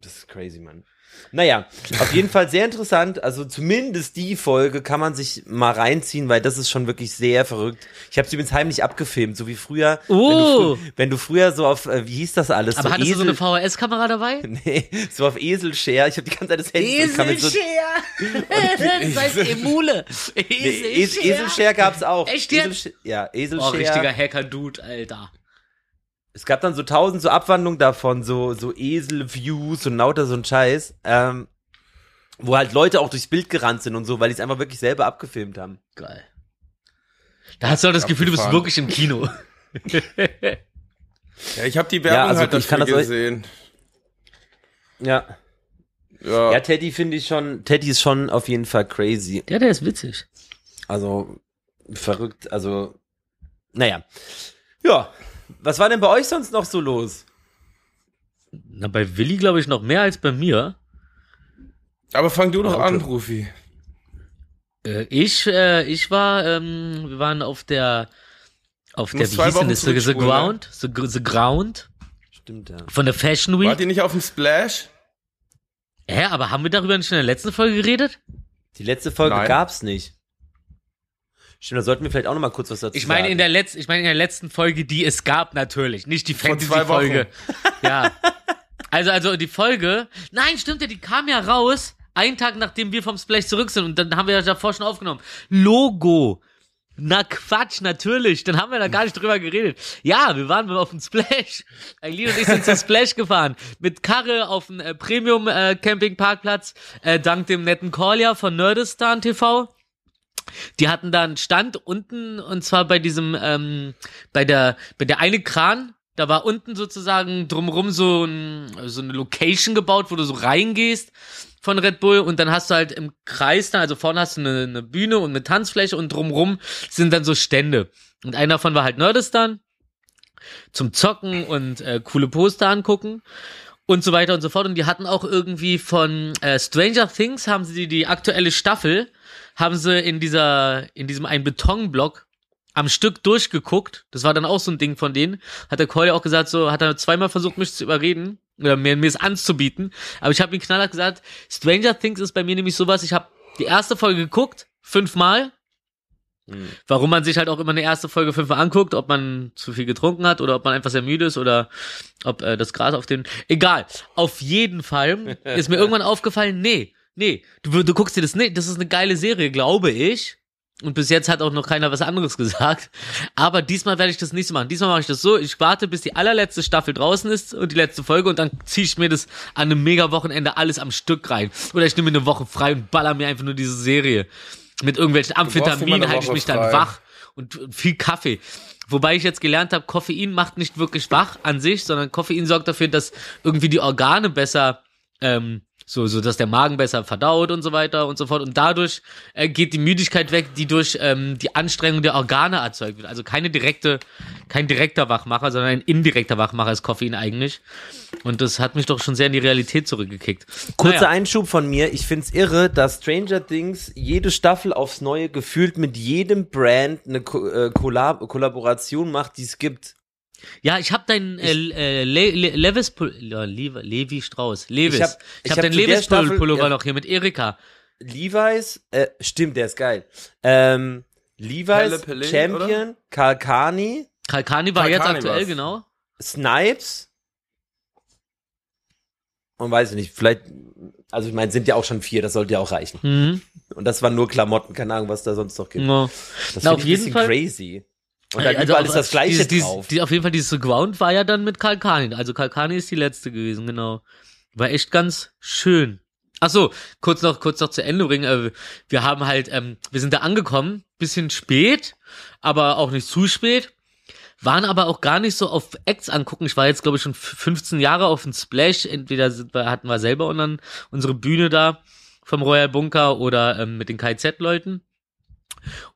Speaker 3: Das ist crazy, Mann. Naja, auf jeden Fall sehr interessant. Also zumindest die Folge kann man sich mal reinziehen, weil das ist schon wirklich sehr verrückt. Ich habe sie übrigens heimlich abgefilmt, so wie früher. Wenn,
Speaker 1: Oh.
Speaker 3: du, frü wenn du früher so auf, äh, wie hieß das alles?
Speaker 1: Aber
Speaker 3: so
Speaker 1: hattest du so eine
Speaker 3: Esel-
Speaker 1: VHS-Kamera dabei? *laughs*
Speaker 3: Nee, so auf Eselshare. Ich habe die ganze Zeit das Handy mit so, *laughs*
Speaker 1: das heißt Emule.
Speaker 3: nee, Es Eselshare gab's auch.
Speaker 1: Echt jetzt?
Speaker 3: Eselsh ja,
Speaker 1: Oh,
Speaker 3: Eselshare.
Speaker 1: richtiger Hacker-Dude, Alter.
Speaker 3: Es gab dann so tausend so Abwandlungen davon, so, so Esel-Views und lauter so ein Scheiß, ähm, wo halt Leute auch durchs Bild gerannt sind und so, weil die es einfach wirklich selber abgefilmt haben.
Speaker 1: Geil. Da hast du auch das Gefühl, du bist wirklich im Kino. *laughs*
Speaker 2: Ja, ich habe die Werbung
Speaker 3: also
Speaker 2: halt
Speaker 3: ich kann das
Speaker 2: gesehen.
Speaker 3: Ja.
Speaker 2: Ja.
Speaker 3: Ja, Teddy finde ich schon, Teddy ist schon auf jeden Fall crazy.
Speaker 1: Ja, der ist witzig.
Speaker 3: Also, verrückt, also, naja. Ja. Was war denn bei euch sonst noch so los?
Speaker 1: Na, bei Willi glaube ich noch mehr als bei mir.
Speaker 2: Aber fang du doch
Speaker 3: Okay.
Speaker 2: an, Rufi.
Speaker 1: Äh, ich, äh, ich war, ähm, wir waren auf der, auf der, wie hieß denn das? The, the
Speaker 2: zurückspulen,
Speaker 1: Ground? The, the Ground?
Speaker 3: Stimmt, ja.
Speaker 1: Von der Fashion Week?
Speaker 2: Wart ihr nicht auf dem Splash?
Speaker 1: Hä, aber haben wir darüber nicht in der letzten Folge geredet?
Speaker 3: Die letzte Folge
Speaker 2: Nein.
Speaker 3: gab's nicht. Stimmt, da sollten wir vielleicht auch noch mal kurz was dazu
Speaker 1: Ich meine
Speaker 3: sagen.
Speaker 1: in der letzten, ich meine in der letzten Folge, die es gab natürlich, nicht die Fantasy-Folge. Ja. *laughs* Also, also die Folge, nein, stimmt ja, die kam ja raus, einen Tag nachdem wir vom Splash zurück sind und dann haben wir ja davor schon aufgenommen. Logo. Na Quatsch, natürlich. Dann haben wir da gar nicht drüber geredet. Ja, wir waren auf dem Splash. Eileen und ich sind zum *laughs* Splash gefahren. Mit Karre auf dem äh, Premium äh, Campingparkplatz. Äh, dank dem netten Kolja von Nerdistan TV. Die hatten da einen Stand unten und zwar bei diesem, ähm, bei der, bei der eine Kran, da war unten sozusagen drumrum so, ein, so eine Location gebaut, wo du so reingehst von Red Bull und dann hast du halt im Kreis da, also vorne hast du eine, eine Bühne und eine Tanzfläche und drumrum sind dann so Stände. Und einer davon war halt Nerdistan zum Zocken und äh, coole Poster angucken und so weiter und so fort. Und die hatten auch irgendwie von äh, Stranger Things haben sie die, die aktuelle Staffel, haben sie in dieser, in diesem einen Betonblock am Stück durchgeguckt. Das war dann auch so ein Ding von denen. Hat der Keule auch gesagt, so hat er zweimal versucht, mich zu überreden oder mir, mir es anzubieten. Aber ich habe ihm knallhart gesagt, Stranger Things ist bei mir nämlich sowas, ich habe die erste Folge geguckt, fünfmal, Warum man sich halt auch immer eine erste Folge fünfmal anguckt, ob man zu viel getrunken hat oder ob man einfach sehr müde ist oder ob äh, das Gras auf den. Egal. Auf jeden Fall *laughs* ist mir irgendwann aufgefallen, nee, nee, du, du guckst dir das nicht, das ist eine geile Serie, glaube ich. Und bis jetzt hat auch noch keiner was anderes *laughs* gesagt. Aber diesmal werde ich das nicht so machen. Diesmal mache ich das so, ich warte, bis die allerletzte Staffel draußen ist und die letzte Folge und dann ziehe ich mir das an einem Mega-Wochenende alles am Stück rein. Oder ich nehme mir eine Woche frei und baller mir einfach nur diese Serie. Mit irgendwelchen Amphetaminen halte ich mich dann
Speaker 2: frei.
Speaker 1: wach und viel Kaffee. Wobei ich jetzt gelernt habe, Koffein macht nicht wirklich wach an sich, sondern Koffein sorgt dafür, dass irgendwie die Organe besser, ähm, so, so dass der Magen besser verdaut und so weiter und so fort. Und dadurch äh, geht die Müdigkeit weg, die durch ähm, die Anstrengung der Organe erzeugt wird. Also keine direkte, kein direkter Wachmacher, sondern ein indirekter Wachmacher ist Koffein eigentlich. Und das hat mich doch schon sehr in die Realität zurückgekickt.
Speaker 3: Kurzer
Speaker 1: Naja.
Speaker 3: Einschub von mir. Ich find's irre, dass Stranger Things jede Staffel aufs Neue gefühlt mit jedem Brand eine Ko äh, Kollab Kollaboration macht, die es gibt.
Speaker 1: Ja, ich habe deinen äh, äh, Le Le Levis Pul ja, Levi, Strauß, Levis.
Speaker 3: Ich
Speaker 1: Ich
Speaker 3: hab-
Speaker 1: habe
Speaker 3: ich
Speaker 1: hab
Speaker 3: hab
Speaker 1: deinen Levis
Speaker 3: Staffel-
Speaker 1: Pullover
Speaker 3: ja.
Speaker 1: noch hier mit Erika.
Speaker 3: Levi's, äh, stimmt, der ist geil. Ähm, Levi's,
Speaker 2: Pelle,
Speaker 3: Champion, Kalkani,
Speaker 1: Kalkani war jetzt
Speaker 2: Kalkani
Speaker 1: aktuell,
Speaker 2: war's.
Speaker 1: genau.
Speaker 3: Snipes und weiß ich nicht, vielleicht, also ich meine, sind ja auch schon vier, das sollte ja auch reichen.
Speaker 1: Mhm.
Speaker 3: Und das waren nur Klamotten, keine Ahnung, was da sonst noch gibt.
Speaker 1: Ja.
Speaker 3: Das
Speaker 1: Na,
Speaker 3: finde
Speaker 1: auf
Speaker 3: ich ein
Speaker 1: jeden
Speaker 3: bisschen
Speaker 1: Fall-
Speaker 3: crazy. Und dann
Speaker 1: Also
Speaker 3: überall
Speaker 1: auf-
Speaker 3: ist das Gleiche
Speaker 1: dieses,
Speaker 3: drauf.
Speaker 1: Dieses, die, auf jeden Fall dieses Ground war ja dann mit Kalkani. Also Kalkani ist die letzte gewesen, genau. War echt ganz schön. Ach so, kurz noch, kurz noch zu Ende bringen. Äh, Wir haben halt, ähm, wir sind da angekommen, bisschen spät, aber auch nicht zu spät. Waren aber auch gar nicht so auf Acts angucken. Ich war jetzt, glaube ich, schon f- 15 Jahre auf dem Splash. Entweder wir, hatten wir selber unsere Bühne da vom Royal Bunker oder ähm, mit den KZ-Leuten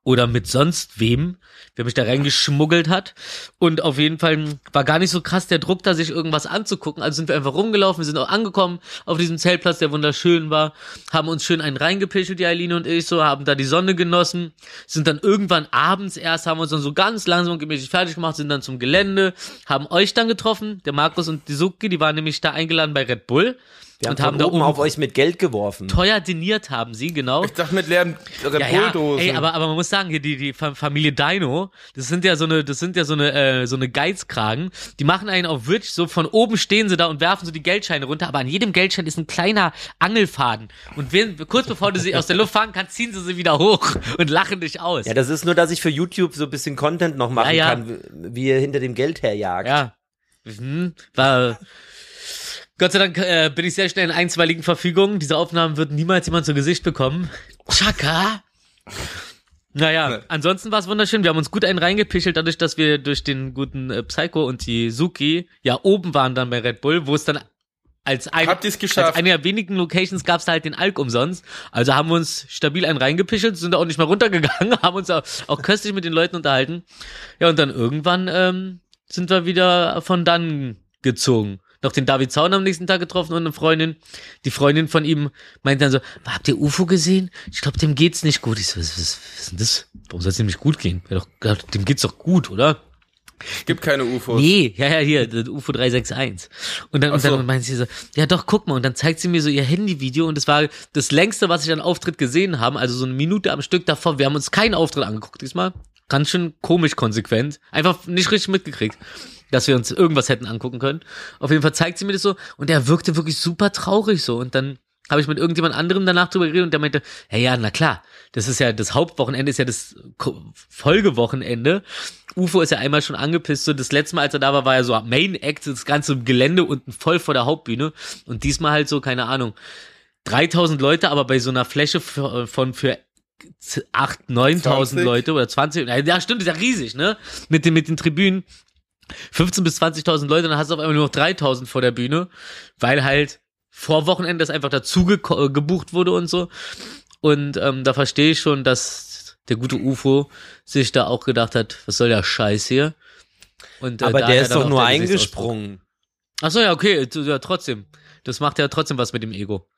Speaker 1: oder mit sonst wem, wer mich da reingeschmuggelt hat. Und auf jeden Fall war gar nicht so krass der Druck, da sich irgendwas anzugucken. Also sind wir einfach rumgelaufen, wir sind auch angekommen auf diesem Zeltplatz, der wunderschön war, haben uns schön einen reingepischelt, die Eileen und ich so, haben da die Sonne genossen, sind dann irgendwann abends erst, haben uns dann so ganz langsam und gemächlich fertig gemacht, sind dann zum Gelände, haben euch dann getroffen, der Markus und die Suki, die waren nämlich da eingeladen bei Red Bull.
Speaker 3: Wir haben
Speaker 1: und haben da
Speaker 3: oben auf euch mit Geld geworfen.
Speaker 1: teuer diniert haben sie, genau.
Speaker 2: Ich dachte mit leeren Red
Speaker 1: Ja, ja,
Speaker 2: Bull-Dosen.
Speaker 1: ey, aber, aber man muss sagen, hier die, die Fa- Familie Dino, das sind ja so eine, das sind ja so eine, äh, so eine Geizkragen. Die machen einen auch wirklich so, von oben stehen sie da und werfen so die Geldscheine runter, aber an jedem Geldschein ist ein kleiner Angelfaden. Und wenn, kurz bevor du sie aus der Luft fahren kannst, ziehen sie sie wieder hoch und lachen dich aus.
Speaker 3: Ja, das ist nur, dass ich für YouTube so ein bisschen Content noch machen
Speaker 1: Ja, ja.
Speaker 3: kann, wie- wie ihr hinter dem Geld herjagt.
Speaker 1: Ja. Mhm. War, Gott sei Dank äh, bin ich sehr schnell in einstweiligen Verfügungen. Diese Aufnahmen wird niemals jemand zu Gesicht bekommen. Chaka. Naja,
Speaker 2: Nee.
Speaker 1: ansonsten war es wunderschön. Wir haben uns gut einen reingepichelt, dadurch, dass wir durch den guten äh, Psycho und die Suki ja oben waren dann bei Red Bull, wo es dann als, ein, als eine der wenigen Locations gab es da halt den Alk umsonst. Also haben wir uns stabil einen reingepichelt, sind auch nicht mehr runtergegangen, *laughs* haben uns auch, auch köstlich mit den Leuten unterhalten. Ja, und dann irgendwann ähm, sind wir wieder von dann gezogen. Noch den David Zaun am nächsten Tag getroffen und eine Freundin. Die Freundin von ihm meinte dann so, habt ihr UFO gesehen? Ich glaube, dem geht's nicht gut. Ich so, was, was, was ist denn das? Warum soll es dem nicht gut gehen? Ja, doch, dem geht's doch gut, oder?
Speaker 2: Gibt keine UFOs.
Speaker 1: Nee, ja, ja, hier, das UFO 361. Und dann, und
Speaker 2: so.
Speaker 1: dann meint sie so, ja doch, guck mal. Und dann zeigt sie mir so ihr Handyvideo und das war das längste, was ich an Auftritt gesehen haben. Also so eine Minute am Stück davor. Wir haben uns keinen Auftritt angeguckt diesmal. Ganz schön komisch konsequent. Einfach nicht richtig mitgekriegt, dass wir uns irgendwas hätten angucken können. Auf jeden Fall zeigt sie mir das so und er wirkte wirklich super traurig so. Und dann habe ich mit irgendjemand anderem danach drüber geredet und der meinte, ja, ja, na klar, das ist ja, das Hauptwochenende ist ja das Folgewochenende. UFO ist ja einmal schon angepisst, so das letzte Mal, als er da war, war er so Main Act, das ganze Gelände unten voll vor der Hauptbühne und diesmal halt so, keine Ahnung, 3000 Leute, aber bei so einer Fläche von für 8, 9000
Speaker 2: 20?
Speaker 1: Leute oder 20, ja stimmt, ist ja riesig, ne? Mit den, mit den Tribünen. 15 bis 20.000 Leute, dann hast du auf einmal nur noch 3.000 vor der Bühne, weil halt vor Wochenende das einfach dazu geko- äh, gebucht wurde und so. Und ähm, da verstehe ich schon, dass der gute UFO sich da auch gedacht hat, was soll der Scheiß hier? Und, äh,
Speaker 3: Aber der
Speaker 1: er
Speaker 3: ist doch nur eingesprungen.
Speaker 1: Ach so, ja, okay, ja, trotzdem. Das macht ja trotzdem was mit dem Ego.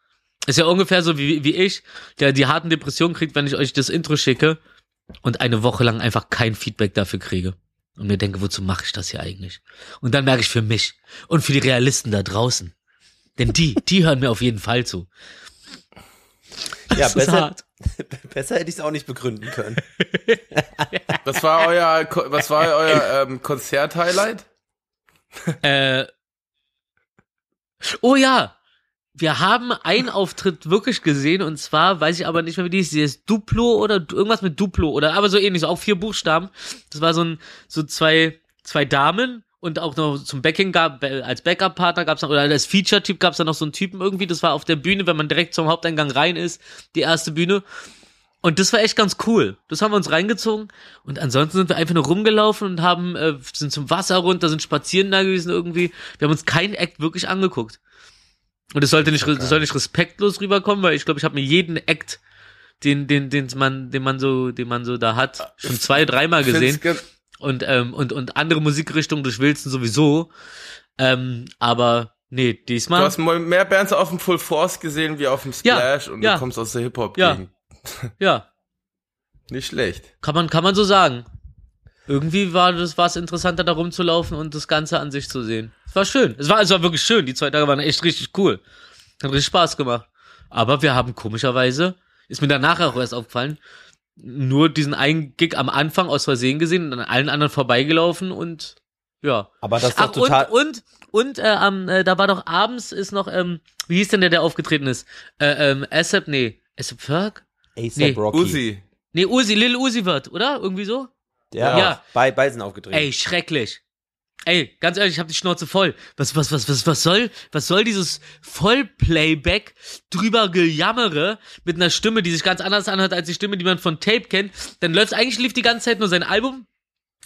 Speaker 1: Ist ja ungefähr so wie, wie ich, der die harten Depressionen kriegt, wenn ich euch das Intro schicke und eine Woche lang einfach kein Feedback dafür kriege. Und mir denke, wozu mache ich das hier eigentlich? Und dann merke ich für mich und für die Realisten da draußen. Denn die, die hören mir auf jeden Fall zu.
Speaker 3: Ja,
Speaker 1: Das
Speaker 3: besser. *laughs* Besser hätte ich es auch nicht begründen können. *laughs*
Speaker 2: Was war euer, was war euer ähm, Konzert-Highlight?
Speaker 1: Äh, oh ja, wir haben einen Auftritt wirklich gesehen und zwar, weiß ich aber nicht mehr, wie die ist, die ist Duplo oder irgendwas mit Duplo oder aber so ähnlich, auch vier Buchstaben. Das war so ein, so zwei, zwei Damen und auch noch zum Backing gab, als Backup-Partner gab's noch, oder als Feature-Typ gab's da noch so einen Typen irgendwie, das war auf der Bühne, wenn man direkt zum Haupteingang rein ist, die erste Bühne. Und das war echt ganz cool. Das haben wir uns reingezogen. Und ansonsten sind wir einfach nur rumgelaufen und haben, äh, sind zum Wasser runter, sind spazieren da gewesen irgendwie. Wir haben uns keinen Act wirklich angeguckt. Und es sollte nicht, das soll nicht respektlos rüberkommen, weil ich glaube, ich habe mir jeden Act, den, den, den man, den man so, den man so da hat, schon zwei, dreimal gesehen. Und, ähm, und, und andere Musikrichtungen durch Wilson sowieso. Ähm, aber nee,
Speaker 2: Du
Speaker 1: diesmal.
Speaker 2: hast mal mehr Bands auf dem Full Force gesehen wie auf dem
Speaker 1: Ja,
Speaker 2: Splash und
Speaker 1: ja.
Speaker 2: du kommst aus der Hip-Hop.
Speaker 1: Ja. Ja, *laughs*
Speaker 2: Nicht schlecht.
Speaker 1: Kann man, kann man so sagen. Irgendwie war das was interessanter, da rumzulaufen und das Ganze an sich zu sehen. Es war schön. Es war, es war wirklich schön. Die zwei Tage waren echt richtig cool. Hat richtig Spaß gemacht. Aber wir haben komischerweise, ist mir danach auch erst aufgefallen, nur diesen einen Gig am Anfang aus Versehen gesehen und an allen anderen vorbeigelaufen und ja.
Speaker 3: Aber das ist doch
Speaker 1: Ach,
Speaker 3: total.
Speaker 1: und, und, und, äh, am, äh, da war doch abends ist noch, ähm, wie hieß denn der, der aufgetreten ist? Äh, ähm, Asap, nee, Asap Ferg?
Speaker 3: ASAP
Speaker 1: nee.
Speaker 3: Rocky.
Speaker 2: Uzi.
Speaker 1: Nee, Uzi, Lil Uzi wird, oder? Irgendwie so?
Speaker 3: Ja,
Speaker 1: Ja.
Speaker 3: Bei, beide sind aufgetreten.
Speaker 1: Ey, schrecklich. Ey, ganz ehrlich, ich hab die Schnauze voll. Was, was, was, was, was soll, was soll dieses Vollplayback drüber gejammere mit einer Stimme, die sich ganz anders anhört als die Stimme, die man von Tape kennt? Dann läuft eigentlich lief die ganze Zeit nur sein Album.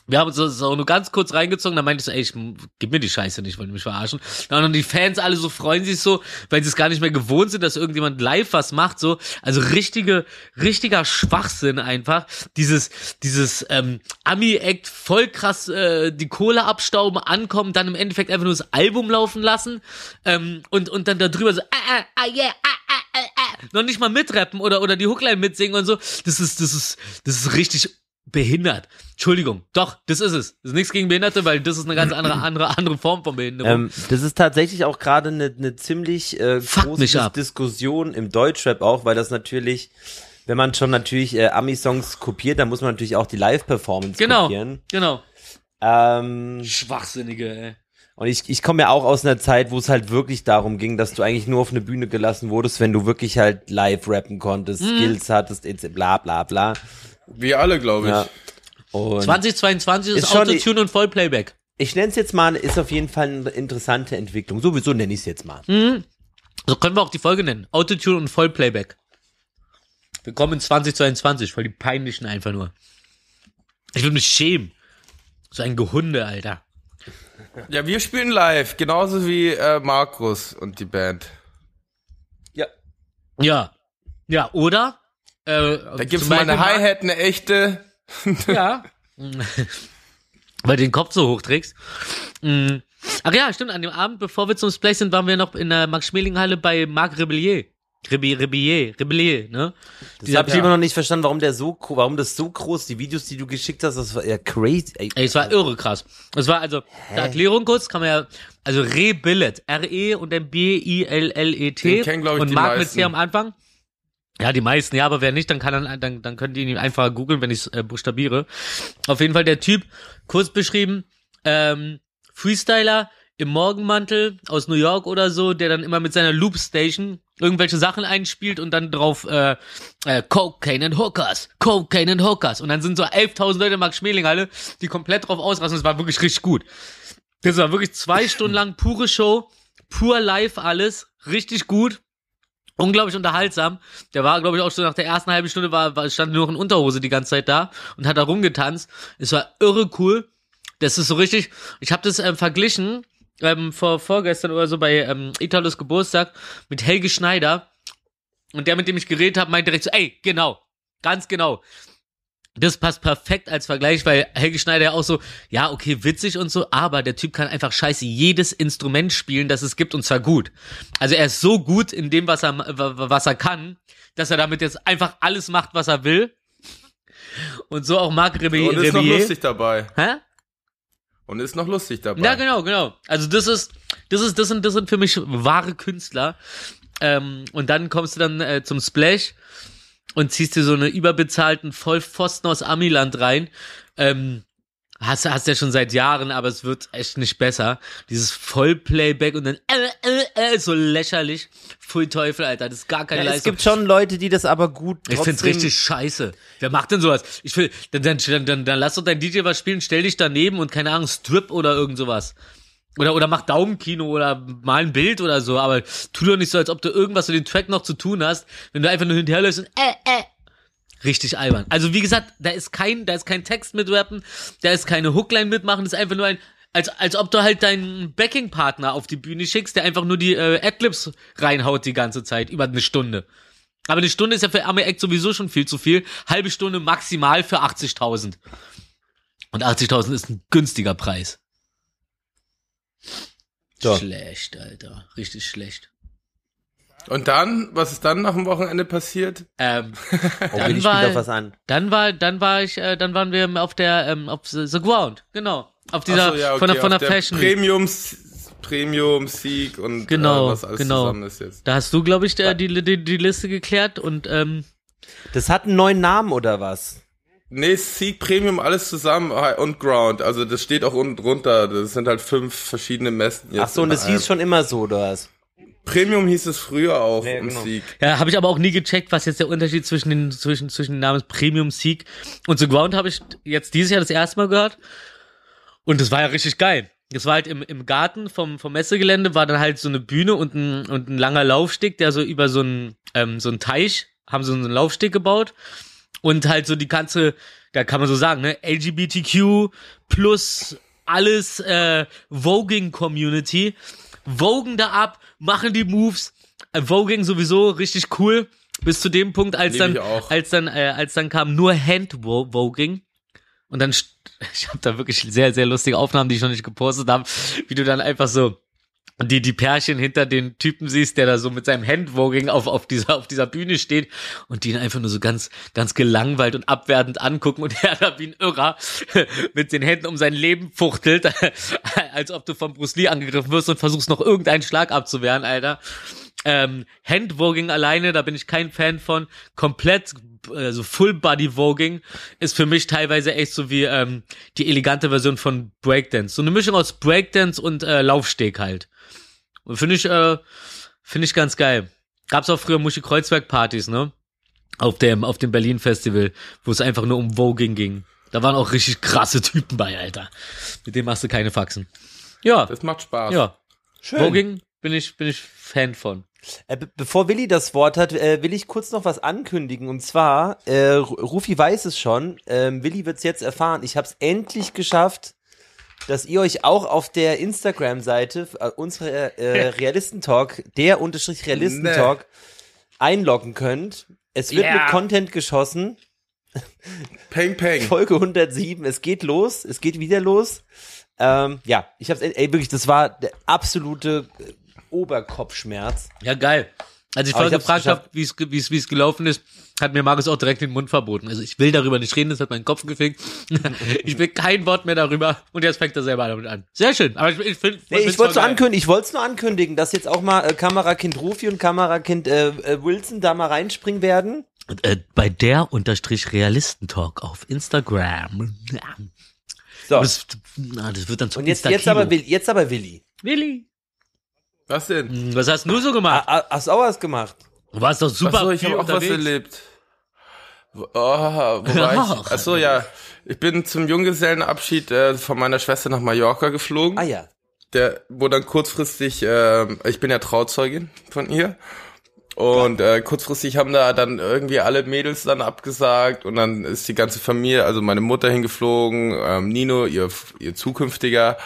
Speaker 1: Wir haben uns das auch nur ganz kurz reingezogen, da meinte ich so, ey, ich, gib mir die Scheiße nicht, wollen die mich verarschen. Dann haben die Fans alle so freuen sich so, weil sie es gar nicht mehr gewohnt sind, dass irgendjemand live was macht, so. Also richtige, richtiger Schwachsinn einfach. Dieses, dieses ähm, Ami-Act voll krass äh, die Kohle abstauben, ankommen, dann im Endeffekt einfach nur das Album laufen lassen ähm, und, und dann darüber so, ah, ah, ah, yeah, ah, ah, ah, ah. noch nicht mal mitrappen oder, oder die Hookline mitsingen und so. Das ist, das ist, das ist richtig behindert. Entschuldigung. Doch, das ist es. Das ist nichts gegen Behinderte, weil das ist eine ganz andere, andere, andere Form von Behinderung.
Speaker 3: Ähm, das ist tatsächlich auch gerade eine ne ziemlich äh,
Speaker 1: Fuck
Speaker 3: große. Diskussion im Deutschrap auch, weil das natürlich, wenn man schon natürlich äh, Ami-Songs kopiert, dann muss man natürlich auch die Live-Performance
Speaker 1: genau,
Speaker 3: kopieren.
Speaker 1: genau.
Speaker 3: Ähm,
Speaker 1: Schwachsinnige, ey.
Speaker 3: und ich, ich komme ja auch aus einer Zeit, wo es halt wirklich darum ging, dass du eigentlich nur auf eine Bühne gelassen wurdest, wenn du wirklich halt live rappen konntest,
Speaker 1: Mhm.
Speaker 3: Skills hattest, etc. bla bla bla.
Speaker 2: Wir alle, glaube ich.
Speaker 3: Ja. Und
Speaker 1: 2022 ist,
Speaker 3: Ist
Speaker 1: Autotune und Vollplayback.
Speaker 3: ich nenne es jetzt mal, ist auf jeden Fall eine interessante Entwicklung. Sowieso nenne ich es jetzt mal.
Speaker 1: So können wir auch die Folge nennen. Autotune und Vollplayback. Willkommen in 2022, voll die peinlichen einfach nur. Ich will mich schämen. So ein Gehunde, Alter.
Speaker 2: Ja, wir spielen live, genauso wie äh, Markus und die Band.
Speaker 3: Ja.
Speaker 1: Ja. Ja, oder? Äh,
Speaker 2: Da gibt's mal eine Hi-Hat, eine echte.
Speaker 1: Ja. *laughs* Weil du den Kopf so hoch trägst. Mm. Ach ja, stimmt, an dem Abend, bevor wir zum Splash sind, waren wir noch in der Max-Schmeling-Halle bei Marc Rebellier. Rebi- Rebellier, Rebellier, ne?
Speaker 3: Das habe ich immer noch nicht verstanden, warum der so, warum das so groß, die Videos, die du geschickt hast, das war ja crazy. Ey,
Speaker 1: Ey, es war irre krass. Es war also, der Erklärung kurz, kann man ja, also Rebillet, R-E und dann B-I-L-L-E-T.
Speaker 2: Den kennen, glaub ich,
Speaker 1: und
Speaker 2: die
Speaker 1: Marc mit
Speaker 2: meisten.
Speaker 1: C am Anfang. Ja, die meisten, ja, aber wer nicht, dann kann dann, dann, dann könnt ihr ihn einfach googeln, wenn ich es äh, buchstabiere. Auf jeden Fall der Typ, kurz beschrieben, ähm, Freestyler im Morgenmantel aus New York oder so, der dann immer mit seiner Loopstation irgendwelche Sachen einspielt und dann drauf äh, äh, Cocaine and Hookers, Cocaine and Hookers. Und dann sind so 11.000 Leute in Max-Schmeling-Halle, die komplett drauf ausrasten. Das war wirklich richtig gut. Das war wirklich zwei Stunden lang pure Show, pur live alles, richtig gut. Unglaublich unterhaltsam. Der war, glaube ich, auch schon nach der ersten halben Stunde war, war stand nur noch in Unterhose die ganze Zeit da und hat da rumgetanzt. Es war irre cool. Das ist so richtig. Ich habe das ähm, verglichen ähm, vor vorgestern oder so bei ähm, Italos Geburtstag mit Helge Schneider und der, mit dem ich geredet habe, meinte direkt so, ey, genau, ganz genau. Das passt perfekt als Vergleich, weil Helge Schneider ja auch so, ja, okay, witzig und so, aber der Typ kann einfach scheiße jedes Instrument spielen, das es gibt und zwar gut. Also er ist so gut in dem, was er, was er kann, dass er damit jetzt einfach alles macht, was er will. Und so auch Marc Rebier.
Speaker 2: Und ist noch lustig dabei.
Speaker 1: Hä?
Speaker 2: Und ist noch lustig dabei.
Speaker 1: Ja, genau, genau. Also das ist, das ist, das sind, das sind für mich wahre Künstler. Ähm, und dann kommst du dann äh, zum Splash. Und ziehst dir so eine überbezahlten Vollpfosten aus Amiland rein. Ähm, hast hast ja schon seit Jahren, aber es wird echt nicht besser. Dieses Vollplayback und dann äh, äh, äh, so lächerlich. Pfui Teufel, Alter, das ist gar keine
Speaker 3: Ja, es
Speaker 1: Leistung.
Speaker 3: gibt schon Leute, die das aber gut
Speaker 1: Ich find's richtig scheiße. Wer macht denn sowas? Ich will, dann, dann, dann, dann, dann lass doch dein DJ was spielen, stell dich daneben und keine Ahnung, Strip oder irgend sowas. Oder, oder mach Daumenkino oder mal ein Bild oder so, aber tu doch nicht so, als ob du irgendwas mit dem Track noch zu tun hast, wenn du einfach nur hinterherläufst und äh, äh. Richtig albern. Also wie gesagt, da ist kein, da ist kein Text mit rappen, da ist keine Hookline mitmachen, das ist einfach nur ein, als, als ob du halt deinen Backing-Partner auf die Bühne schickst, der einfach nur die äh, Adlibs reinhaut die ganze Zeit, über eine Stunde. Aber eine Stunde ist ja für Arme Act sowieso schon viel zu viel. Halbe Stunde maximal für 80.000. Und 80.000 ist ein günstiger Preis.
Speaker 3: So.
Speaker 1: Schlecht, Alter. Richtig schlecht.
Speaker 2: Und dann, was ist dann nach dem Wochenende passiert?
Speaker 1: Ähm, *laughs*
Speaker 3: Oh,
Speaker 1: Dann war- dann war, dann war ich, äh, dann waren wir auf der, ähm, auf the, the Ground. Genau. Auf dieser,
Speaker 2: so, ja, okay,
Speaker 1: von der, von
Speaker 2: auf
Speaker 1: der Fashion Week.
Speaker 2: Premium, Premium, Sieg und
Speaker 1: Genau,
Speaker 2: äh, was alles
Speaker 1: genau.
Speaker 2: zusammen ist jetzt.
Speaker 1: Da hast du, glaube ich, der, die, die, die Liste geklärt und, ähm,
Speaker 3: Das hat einen neuen Namen oder was?
Speaker 2: Nee, Sieg, Premium, alles zusammen und Ground. Also das steht auch unten drunter. Das sind halt fünf verschiedene Messen. jetzt
Speaker 3: Ach so, und das
Speaker 2: einem.
Speaker 3: hieß schon immer so, oder was?
Speaker 2: Premium hieß es früher auch
Speaker 3: Ja,
Speaker 2: im
Speaker 3: genau.
Speaker 2: Sieg.
Speaker 1: Ja, habe ich aber auch nie gecheckt, was jetzt der Unterschied zwischen den zwischen zwischen den Namen Premium Sieg und The Ground habe ich jetzt dieses Jahr das erste Mal gehört und das war ja richtig geil. Das war halt im, im Garten vom vom Messegelände war dann halt so eine Bühne und ein und ein langer Laufsteg, der so über so einen ähm, so einen Teich haben so einen Laufsteg gebaut und halt so die ganze, da kann man so sagen, ne, LGBTQ plus alles äh, Voging Community, vogen da ab, machen die Moves, äh, Voging sowieso richtig cool, bis zu dem Punkt, als
Speaker 2: Lieb
Speaker 1: dann, als dann, äh, als dann kam nur Hand-Voging und dann, *laughs* ich habe da wirklich sehr, sehr lustige Aufnahmen, die ich noch nicht gepostet habe, wie du dann einfach so die, die Pärchen hinter den Typen siehst, der da so mit seinem Handvoging auf, auf dieser, auf dieser Bühne steht und die ihn einfach nur so ganz, ganz gelangweilt und abwertend angucken und *laughs* er da wie ein Irrer *laughs* mit den Händen um sein Leben fuchtelt, *laughs* als ob du von Bruce Lee angegriffen wirst und versuchst noch irgendeinen Schlag abzuwehren, Alter. Ähm, Handvoging alleine, da bin ich kein Fan von. Komplett, also Full Body Voging ist für mich teilweise echt so wie ähm, die elegante Version von Breakdance. So eine Mischung aus Breakdance und äh, Laufsteg halt. Und finde ich, äh, finde ich ganz geil. Gab's auch früher Muschi Kreuzberg Partys, ne? Auf dem, auf dem Berlin Festival, wo es einfach nur um Voging ging. Da waren auch richtig krasse Typen bei, Alter. Mit denen machst du keine Faxen. Ja,
Speaker 2: Das macht Spaß.
Speaker 1: ja.
Speaker 3: Schön.
Speaker 1: Voging bin ich, bin ich Fan von.
Speaker 3: Äh, be bevor Willi das Wort hat, äh, will ich kurz noch was ankündigen. Und zwar, äh, Ru- Rufi weiß es schon, ähm, Willi wird es jetzt erfahren. Ich habe es endlich geschafft, dass ihr euch auch auf der Instagram-Seite äh, unsere äh, *laughs* Realistentalk, der unterstrich Realistentalk, einloggen könnt. Es wird
Speaker 1: Ja.
Speaker 3: mit Content geschossen.
Speaker 2: Peng, peng.
Speaker 3: Folge 107. Es geht los. Es geht wieder los. Ähm, ja, ich hab's, ey, wirklich, das war der absolute äh, Oberkopfschmerz.
Speaker 1: Ja, geil. Als ich vorher gefragt habe, wie es ge- wie es wie es gelaufen ist, hat mir Markus auch direkt den Mund verboten. Also ich will darüber nicht reden, das hat meinen Kopf gefickt. *laughs* ich will kein Wort mehr darüber und jetzt fängt er selber damit an. Sehr schön. Aber ich, ich finde,
Speaker 3: Nee, ich wollte nur ankündigen, ich wollte es nur ankündigen, dass jetzt auch mal äh, Kamerakind Rufi und Kamerakind äh, äh, Wilson da mal reinspringen werden.
Speaker 1: äh, bei der unterstrich Realistentalk auf Instagram. Ja.
Speaker 3: So.
Speaker 1: Das, na, das wird dann zum
Speaker 3: Und jetzt, jetzt aber Willi, jetzt aber Willi.
Speaker 1: Willi.
Speaker 2: Was denn?
Speaker 1: Hm, Was hast du so gemacht?
Speaker 3: Ah, ah, hast du auch was gemacht?
Speaker 1: Du warst doch super
Speaker 2: Achso, ich
Speaker 1: viel
Speaker 2: habe auch was erlebt. Oh, wo war *laughs*
Speaker 1: Ach.
Speaker 2: ich? Achso, ja. Ich bin zum Junggesellenabschied äh, von meiner Schwester nach Mallorca geflogen.
Speaker 3: Ah ja.
Speaker 2: der, wo dann kurzfristig, ähm, ich bin ja Trauzeugin von ihr. Und äh, kurzfristig haben da dann irgendwie alle Mädels dann abgesagt und dann ist die ganze Familie, also meine Mutter hingeflogen, ähm, Nino, ihr, ihr zukünftiger,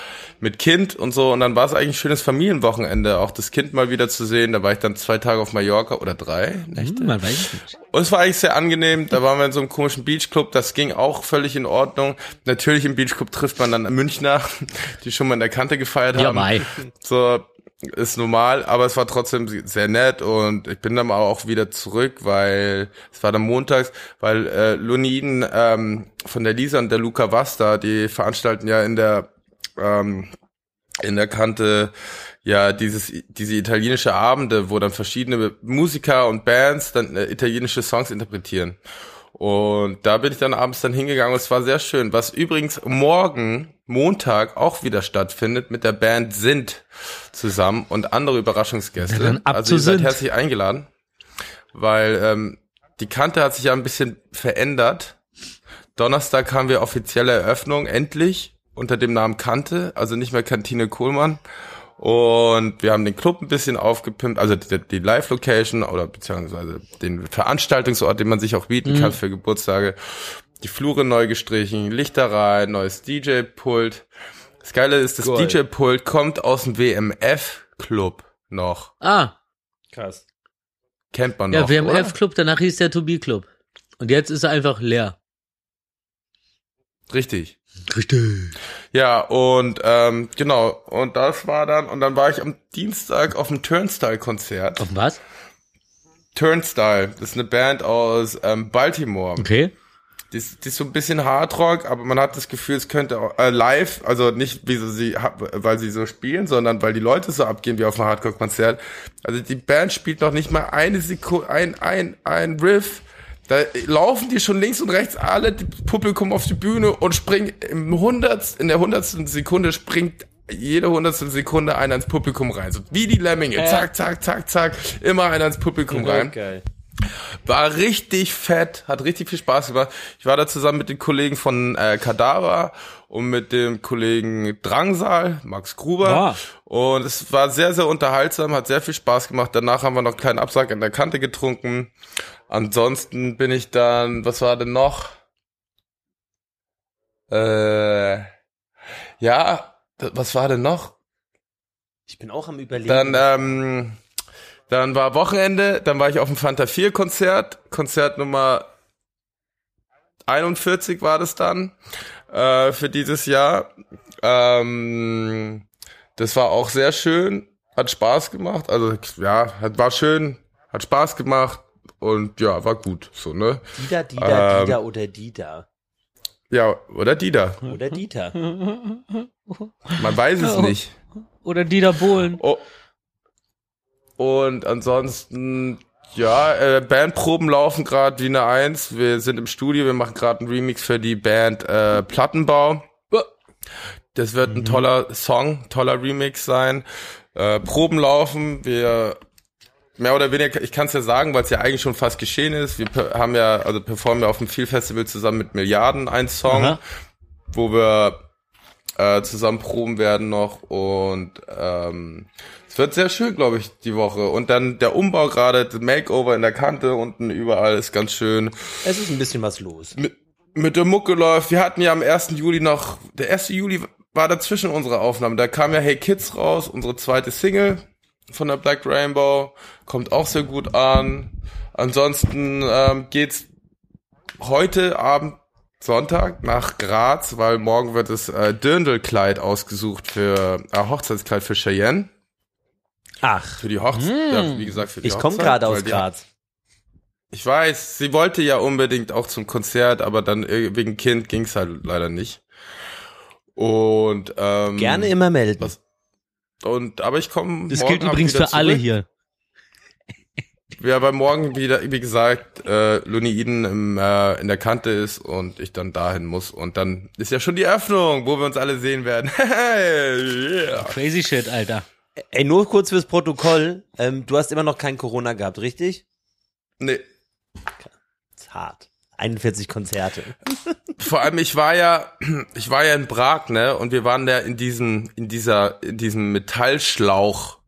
Speaker 2: mit Kind und so. Und dann war es eigentlich ein schönes Familienwochenende, auch das Kind mal wieder zu sehen. Da war ich dann zwei Tage auf Mallorca oder drei Nächte.
Speaker 1: Hm, man weiß nicht.
Speaker 2: Und es war eigentlich sehr angenehm. Da waren wir in so einem komischen Beachclub. Das ging auch völlig in Ordnung. Natürlich im Beachclub trifft man dann Münchner, *laughs* die schon mal in der Kante gefeiert
Speaker 1: Ja,
Speaker 2: haben.
Speaker 1: mei.
Speaker 2: So ist normal, aber es war trotzdem sehr nett und ich bin dann auch wieder zurück, weil es war dann montags, weil äh, Luniden ähm, von der Lisa und der Luca Vasta, die veranstalten ja in der ähm, in der Kante ja dieses diese italienische Abende, wo dann verschiedene Musiker und Bands dann äh, italienische Songs interpretieren. Und da bin ich dann abends dann hingegangen und es war sehr schön. Was übrigens morgen, Montag, auch wieder stattfindet mit der Band Sind zusammen und andere Überraschungsgäste.
Speaker 1: Ja, ab
Speaker 2: also ihr seid herzlich eingeladen, weil ähm, die Kante hat sich ja ein bisschen verändert. Donnerstag haben wir offizielle Eröffnung, endlich, unter dem Namen Kante, also nicht mehr Kantine Kohlmann. Und wir haben den Club ein bisschen aufgepimpt, also die, die Live-Location oder beziehungsweise den Veranstaltungsort, den man sich auch bieten kann für Geburtstage. Die Flure neu gestrichen, Lichter rein, neues DJ-Pult. Das Geile ist, das. DJ-Pult kommt aus dem WMF-Club noch.
Speaker 1: Ah,
Speaker 3: Krass.
Speaker 2: Kennt man
Speaker 1: ja,
Speaker 2: noch, oder?
Speaker 1: WMF-Club, danach hieß der To Be Club. Und jetzt ist er einfach leer.
Speaker 2: Richtig.
Speaker 1: Richtig.
Speaker 2: Ja, und ähm, genau, und das war dann, und dann war ich am Dienstag auf dem Turnstile-Konzert.
Speaker 1: Auf was?
Speaker 2: Turnstile, das ist eine Band aus ähm, Baltimore.
Speaker 1: Okay.
Speaker 2: Die ist, die ist so ein bisschen Hardrock, aber man hat das Gefühl, es könnte auch, äh, live, also nicht wie so sie, weil sie so spielen, sondern weil die Leute so abgehen wie auf einem Hardcore-Konzert. Also die Band spielt noch nicht mal eine Sekunde, ein, ein, ein Riff. Da laufen die schon links und rechts alle, Publikum auf die Bühne und springen im Hundert, in der hundertsten Sekunde springt jede hundertstel Sekunde einer ins Publikum rein. So wie die Lemminge. Zack, zack, zack, zack. Immer einer ins Publikum rein.
Speaker 3: Geil.
Speaker 2: War richtig fett, hat richtig viel Spaß gemacht. Ich war da zusammen mit den Kollegen von äh, Kadaver und mit dem Kollegen Drangsal, Max Gruber.
Speaker 1: Ah.
Speaker 2: Und es war sehr, sehr unterhaltsam, hat sehr viel Spaß gemacht. Danach haben wir noch einen kleinen Absack an der Kante getrunken. Ansonsten bin ich dann, was war denn noch? Äh, ja, was war denn noch?
Speaker 3: Ich bin auch am überlegen.
Speaker 2: Dann, ähm, dann war Wochenende, dann war ich auf dem Fanta 4 Konzert, Konzert Nummer 41 war das dann, äh, für dieses Jahr. Ähm, das war auch sehr schön, hat Spaß gemacht, also, ja, hat, war schön, hat Spaß gemacht und ja, war gut, so, ne?
Speaker 3: Dieter, Dieter,
Speaker 2: ähm,
Speaker 3: Dieter oder Dieter.
Speaker 2: Ja, oder Dieter,
Speaker 3: Oder Dieter.
Speaker 2: man weiß es *laughs* nicht.
Speaker 1: Oder Dieter Bohlen.
Speaker 2: Oh. Und ansonsten, ja, äh, Bandproben laufen gerade wie eine Eins. Wir sind im Studio, wir machen gerade einen Remix für die Band äh, Plattenbau. Das wird ein toller Song, toller Remix sein. Äh, Proben laufen, wir mehr oder weniger, ich kann es ja sagen, weil es ja eigentlich schon fast geschehen ist. Wir haben ja, also performen ja auf dem Feel Festival zusammen mit Milliarden einen Song
Speaker 1: Aha.
Speaker 2: wo wir äh, zusammen proben werden noch und ähm, es wird sehr schön, glaube ich, die Woche. Und dann der Umbau gerade, das Makeover in der Kante unten überall ist ganz schön.
Speaker 3: Es ist ein bisschen was los.
Speaker 2: Mit, mit der Mucke läuft. Wir hatten ja am 1. Juli noch, der 1. Juli war dazwischen unsere Aufnahme. Da kam ja Hey Kids raus, unsere zweite Single von der Black Rainbow. Kommt auch sehr gut an. Ansonsten ähm, geht's heute Abend Sonntag nach Graz, weil morgen wird das äh, Dirndl-Kleid ausgesucht für äh, Hochzeitskleid für Cheyenne.
Speaker 3: Ach,
Speaker 2: Für die Hochzeit, ja, wie gesagt, für die
Speaker 3: ich
Speaker 2: Hochzeit.
Speaker 3: komme gerade aus Graz.
Speaker 2: Ich weiß, sie wollte ja unbedingt auch zum Konzert, aber dann äh, wegen Kind ging's halt leider nicht. Und ähm,
Speaker 3: Gerne immer melden.
Speaker 2: was- und aber ich komme
Speaker 1: Das gilt übrigens für alle hier.
Speaker 2: Ja, weil morgen wieder, wie gesagt, äh, Luneiden im, äh, in der Kante ist und ich dann dahin muss. Und dann ist ja schon die Öffnung, wo wir uns alle sehen werden. *laughs* yeah.
Speaker 1: Crazy shit, Alter.
Speaker 3: Ey, nur kurz fürs Protokoll. Ähm, du hast immer noch kein Corona gehabt, richtig?
Speaker 2: Nee.
Speaker 3: ist hart. 41 Konzerte. *laughs*
Speaker 2: Vor allem, ich war ja, ich war ja in Prag, ne? Und wir waren da in diesem, in dieser, in diesem Metallschlauch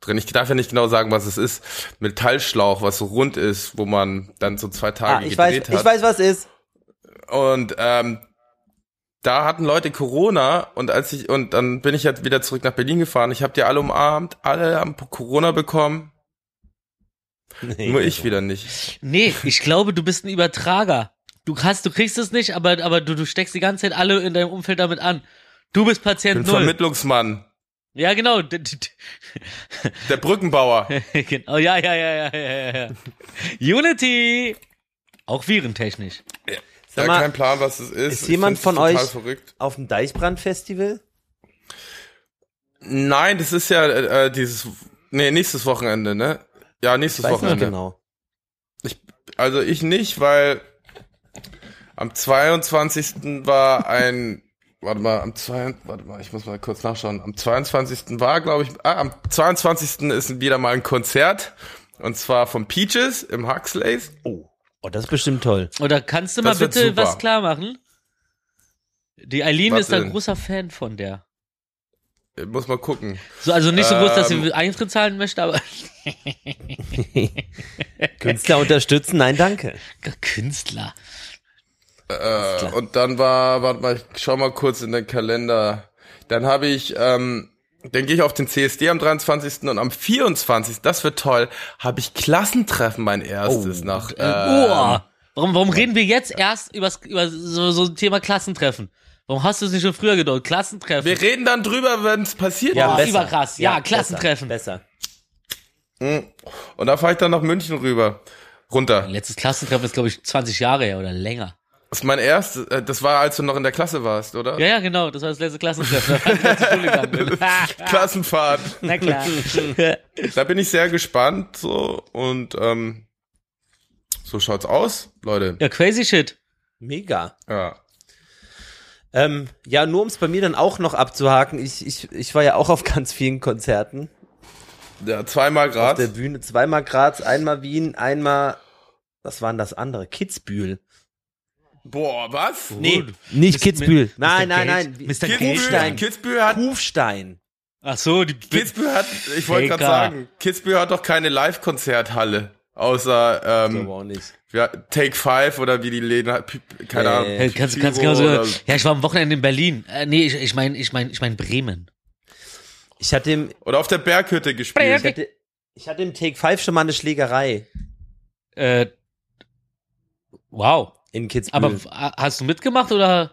Speaker 2: drin. Ich darf ja nicht genau sagen, was es ist. Metallschlauch, was so rund ist, wo man dann so zwei
Speaker 3: Ah,
Speaker 2: Tage
Speaker 3: ich weiß,
Speaker 2: gedreht hat.
Speaker 3: ich weiß, was ist.
Speaker 2: Und ähm, da hatten Leute Corona und als ich und dann bin ich jetzt wieder zurück nach Berlin gefahren. Ich habe die alle umarmt, alle haben Corona bekommen,
Speaker 3: Nee,
Speaker 2: nur ich wieder nicht.
Speaker 1: Nee, ich glaube, du bist ein Übertrager. Du hast, du kriegst es nicht, aber, aber du, du steckst die ganze Zeit alle in deinem Umfeld damit an. Du bist Patient Null.
Speaker 2: Vermittlungsmann,
Speaker 1: Ja, genau. *laughs*
Speaker 2: Der Brückenbauer. *laughs*
Speaker 1: genau. Ja, ja, ja, ja, ja, ja, ja. Unity. Auch virentechnisch.
Speaker 2: Ja,
Speaker 3: mal,
Speaker 2: kein Plan, was es ist.
Speaker 3: ist jemand von euch-
Speaker 2: verrückt.
Speaker 3: Auf dem Deichbrand-Festival?
Speaker 2: Nein, das ist ja äh, dieses, nee, nächstes Wochenende, ne? Ja, nächstes
Speaker 3: Weiß nicht
Speaker 2: Wochenende.
Speaker 3: genau.
Speaker 2: Ich, also ich nicht, weil am 22. war ein, warte mal, am 2, warte mal, ich muss mal kurz nachschauen. Am 22. war, glaube ich, ah, am 22. ist wieder mal ein Konzert. Und zwar von Peaches im Huxleys.
Speaker 3: Oh. Oh, das ist bestimmt toll.
Speaker 1: Oder kannst du mal bitte
Speaker 2: super.
Speaker 1: was klar machen? Die Eileen
Speaker 2: Was
Speaker 1: ist ein großer Fan von der.
Speaker 2: Ich Muss mal gucken.
Speaker 1: So, also nicht so groß, dass
Speaker 2: Ähm.
Speaker 1: sie Eintritt zahlen möchte, aber *laughs*
Speaker 3: Künstler unterstützen, nein, danke.
Speaker 1: Künstler.
Speaker 2: Äh, und dann war, warte mal, ich schau mal kurz in den Kalender. Dann habe ich, ähm, dann gehe ich auf den CSD am 23. und am 24. Das wird toll. Habe ich Klassentreffen mein erstes
Speaker 3: Oh,
Speaker 2: nach.
Speaker 1: Äh, oh. Warum, warum reden wir jetzt erst übers, über so, so ein Thema Klassentreffen? Warum hast du es nicht schon früher gedauert? Klassentreffen.
Speaker 2: Wir reden dann drüber, wenn es passiert
Speaker 1: Ja,
Speaker 2: ist.
Speaker 1: überkrass. Ja, Klassentreffen.
Speaker 3: Besser.
Speaker 2: Mhm. Und da fahre ich dann nach München rüber. Runter.
Speaker 1: Letztes Klassentreffen ist, glaube ich, 20 Jahre her oder länger.
Speaker 2: Das ist mein erstes, äh, das war, als du noch in der Klasse warst, oder?
Speaker 1: Ja, ja, genau. Das war das letzte Klassentreffen. Da. *laughs* *laughs*
Speaker 2: Klassenfahrt.
Speaker 1: Na klar.
Speaker 2: Da bin ich sehr gespannt, so, und, ähm, so schaut's aus, Leute.
Speaker 1: ja, crazy shit.
Speaker 3: Mega.
Speaker 2: Ja.
Speaker 3: Ähm, ja, nur um es bei mir dann auch noch abzuhaken, ich, ich, ich war ja auch auf ganz vielen Konzerten.
Speaker 2: Ja, zweimal
Speaker 3: Auf
Speaker 2: Grad.
Speaker 3: der Bühne. Zweimal Graz, einmal Wien, einmal, was waren das andere? Kitzbühel.
Speaker 2: Boah, was?
Speaker 3: Nee, nicht
Speaker 1: Mr.
Speaker 3: Kitzbühel.
Speaker 1: Mr.
Speaker 3: Nein, nein,
Speaker 1: Gage?
Speaker 3: nein.
Speaker 1: Mr.
Speaker 2: Kitzbühel,
Speaker 3: Kufstein.
Speaker 2: Kitzbühel hat,
Speaker 3: Kufstein.
Speaker 1: Ach so, die
Speaker 2: Kitzbühel hat, ich wollte gerade sagen, Kitzbühel hat doch keine Live-Konzerthalle. Außer, ähm,
Speaker 3: auch nicht.
Speaker 2: ja, Take Five oder wie die Läden, keine. Ahnung.
Speaker 1: Hey, kannst, kannst
Speaker 2: Pyro
Speaker 1: genau so,
Speaker 2: oder-
Speaker 1: ja, ich war am Wochenende in Berlin. Äh, nee, ich, ich meine, ich meine, ich meine Bremen.
Speaker 3: Ich hatte im,
Speaker 2: Oder auf der Berghütte gespielt.
Speaker 3: ich hatte, ich hatte im Take 5 schon mal eine Schlägerei
Speaker 1: Äh, wow.
Speaker 3: in Kitzbühel.
Speaker 1: Aber hast du mitgemacht oder?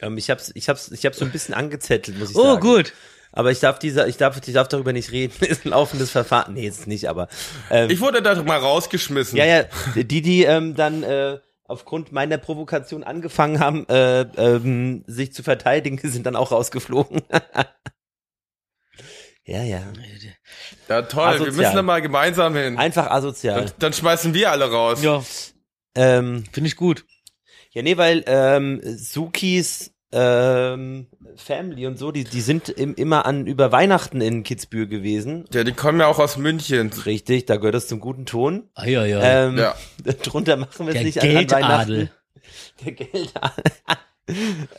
Speaker 3: ähm, ich hab's, ich hab's, ich hab's so ein bisschen angezettelt, muss ich
Speaker 1: Oh,
Speaker 3: sagen.
Speaker 1: gut.
Speaker 3: Aber ich darf dieser, ich darf, ich darf darüber nicht reden. *laughs* Ist ein laufendes Verfahren. Nee, ist nicht, aber, ähm,
Speaker 2: Ich wurde da doch mal rausgeschmissen.
Speaker 3: Ja, ja, die, die ähm, dann äh, aufgrund meiner Provokation angefangen haben, äh, ähm, sich zu verteidigen, *laughs* sind dann auch rausgeflogen. *laughs* ja, ja.
Speaker 2: Ja, toll. Wir
Speaker 3: Asozial.
Speaker 2: müssen da mal gemeinsam hin.
Speaker 3: Einfach asozial.
Speaker 2: Dann, dann schmeißen wir alle raus.
Speaker 1: Ja,
Speaker 3: Ähm,
Speaker 1: finde ich gut.
Speaker 3: ja, nee, weil ähm, Sukis ähm, Family und so, die, die sind im, immer an über Weihnachten in Kitzbühel gewesen.
Speaker 2: Ja, die kommen ja auch aus München.
Speaker 3: Richtig, da gehört es zum guten Ton.
Speaker 1: Ah, ja, ja.
Speaker 3: Ähm,
Speaker 2: Ja. *laughs*
Speaker 3: Drunter machen wir es
Speaker 1: Der
Speaker 3: nicht an, an
Speaker 1: Geldadel.
Speaker 3: Weihnachten. Der Geldadel.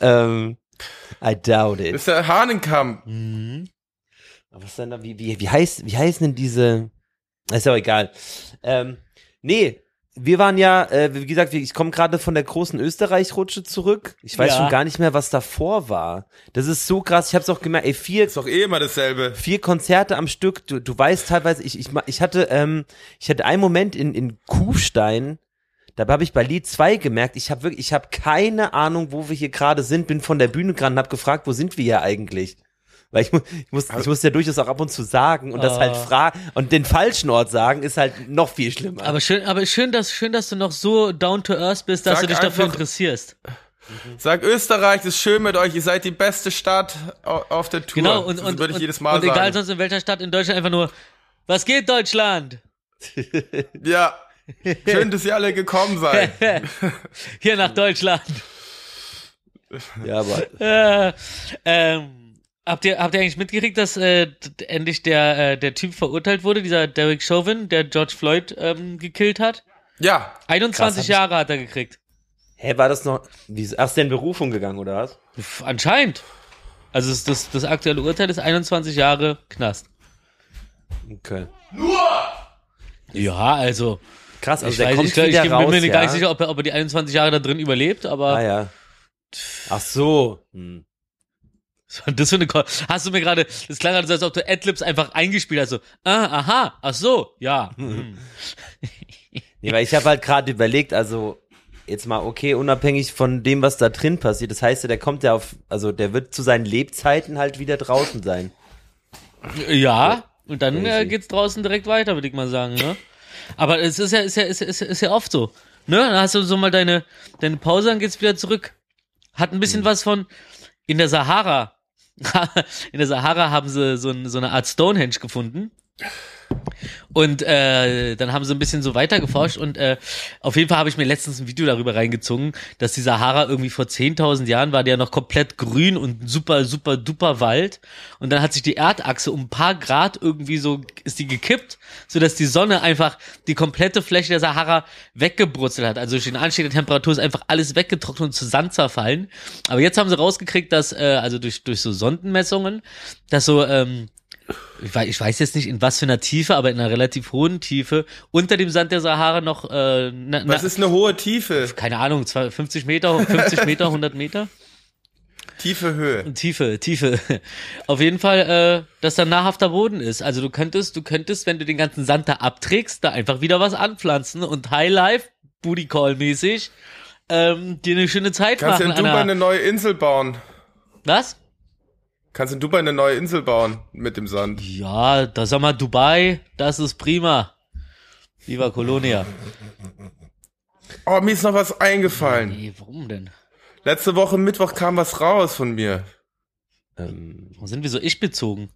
Speaker 3: *laughs* ähm, I doubt it.
Speaker 2: Mr. Hahnenkamp.
Speaker 1: Mhm.
Speaker 3: Aber Was denn da, wie, wie, wie heißt, wie heißen denn diese, ist ja auch egal. Ähm, nee, wir waren ja, äh, wie gesagt, ich komme gerade von der großen Österreich-Rutsche zurück. Ich weiß
Speaker 1: Ja.
Speaker 3: schon gar nicht mehr, was davor war. Das ist so krass. Ich habe es auch gemerkt. Ey, vier,
Speaker 2: Ist doch eh immer dasselbe.
Speaker 3: vier Konzerte am Stück. Du, du weißt teilweise, ich, ich, ich hatte, ähm, ich hatte einen Moment in, in Kufstein. Dabei habe ich bei Lied 2 gemerkt, ich habe wirklich, ich habe keine Ahnung, wo wir hier gerade sind, bin von der Bühne gerannt und habe gefragt, wo sind wir hier eigentlich? Weil ich, mu- ich muss, ich muss ja durchaus auch ab und zu sagen und das halt
Speaker 1: Ah.
Speaker 3: fragen und den falschen Ort sagen ist halt noch viel schlimmer.
Speaker 1: Aber schön, aber schön, dass, schön, dass du noch so down to earth bist, dass
Speaker 2: Sag
Speaker 1: du dich dafür interessierst.
Speaker 2: Sag Österreich, ist schön mit euch. Ihr seid die beste Stadt au- auf der Tour.
Speaker 1: Genau, und,
Speaker 2: das
Speaker 1: und,
Speaker 2: würde ich
Speaker 1: und,
Speaker 2: jedes Mal
Speaker 1: und egal
Speaker 2: sagen.
Speaker 1: sonst in welcher Stadt in Deutschland einfach nur, was geht Deutschland? *laughs*
Speaker 2: Ja. Schön, dass ihr alle gekommen seid. *laughs*
Speaker 1: Hier nach Deutschland.
Speaker 3: ja, aber
Speaker 1: Äh, ähm, habt ihr, habt ihr eigentlich mitgekriegt, dass äh, endlich der, äh, der Typ verurteilt wurde, dieser Derek Chauvin, der George Floyd ähm, gekillt hat?
Speaker 2: Ja.
Speaker 1: 21
Speaker 3: Krass, ich-
Speaker 1: Jahre hat er gekriegt.
Speaker 3: hä, war das noch, wie, ist der in Berufung gegangen oder was?
Speaker 1: Pff, Anscheinend. Also das, das, das aktuelle Urteil ist 21 Jahre Knast.
Speaker 3: Okay.
Speaker 1: Ja, also
Speaker 3: Krass, also
Speaker 1: ich,
Speaker 3: der
Speaker 1: weiß,
Speaker 3: kommt
Speaker 1: ich, glaub, ich
Speaker 3: wieder
Speaker 1: bin
Speaker 3: raus,
Speaker 1: mir
Speaker 3: ja?
Speaker 1: gar nicht sicher, ob er, ob er die 21 Jahre da drin überlebt, aber
Speaker 3: Ah ja. Ach so. Hm. *laughs*
Speaker 1: das für eine Ko Hast du mir gerade, das klang gerade so, als ob du Adlibs einfach eingespielt hast, so, ah, aha, ach so, ja. hm.
Speaker 3: Nee, weil ich habe halt gerade überlegt, also jetzt mal okay, unabhängig von dem, was da drin passiert, das heißt der kommt ja auf, also der wird zu seinen Lebzeiten halt wieder draußen sein.
Speaker 1: Ja, und dann äh, geht's draußen direkt weiter, würde ich mal sagen, ne? Aber es ist ja, ist ja, ist ist ist ja oft so. Ne? Dann hast du so mal deine, deine Pause, dann geht's wieder zurück. Hat ein
Speaker 3: Hm.
Speaker 1: bisschen was von in der Sahara. *laughs* in der Sahara haben sie so, ein, so eine Art Stonehenge gefunden. Und äh, dann haben sie ein bisschen so weiter geforscht und äh, auf jeden Fall habe ich mir letztens ein Video darüber reingezogen, dass die Sahara irgendwie vor 10.000 Jahren war der noch komplett grün und super, super, duper Wald. Und dann hat sich die Erdachse um ein paar Grad irgendwie so, ist die gekippt, sodass die Sonne einfach die komplette Fläche der Sahara weggebrutzelt hat. Also durch den Anstieg der Temperatur ist einfach alles weggetrocknet und zu Sand zerfallen. Aber jetzt haben sie rausgekriegt, dass, äh, also durch, durch so Sondenmessungen, dass so, ähm, ich weiß, ich weiß jetzt nicht in was für einer Tiefe, aber in einer relativ hohen Tiefe unter dem Sand der Sahara noch äh, na,
Speaker 2: Was
Speaker 1: na,
Speaker 2: ist eine hohe Tiefe?
Speaker 1: keine Ahnung, zwei- 50 Meter, 50 Meter, *laughs* 100 Meter
Speaker 2: Tiefe Höhe.
Speaker 1: Tiefe, Tiefe. Auf jeden Fall, äh, dass da nahrhafter Boden ist. Also du könntest, du könntest, wenn du den ganzen Sand da abträgst, da einfach wieder was anpflanzen und High Life, Booty Call mäßig, ähm, dir eine schöne Zeit
Speaker 2: Kannst du
Speaker 1: machen.
Speaker 2: in Dubai
Speaker 1: an
Speaker 2: eine
Speaker 1: einer,
Speaker 2: neue Insel bauen?
Speaker 1: was?
Speaker 2: Kannst du in Dubai eine neue Insel bauen mit dem Sand?
Speaker 1: Ja, da sag mal Dubai, das ist prima. Viva Colonia.
Speaker 2: Oh, mir ist noch was eingefallen.
Speaker 1: Nee, warum denn?
Speaker 2: Letzte Woche Mittwoch kam was raus von mir.
Speaker 3: Ähm,
Speaker 1: Warum sind wir so ich bezogen?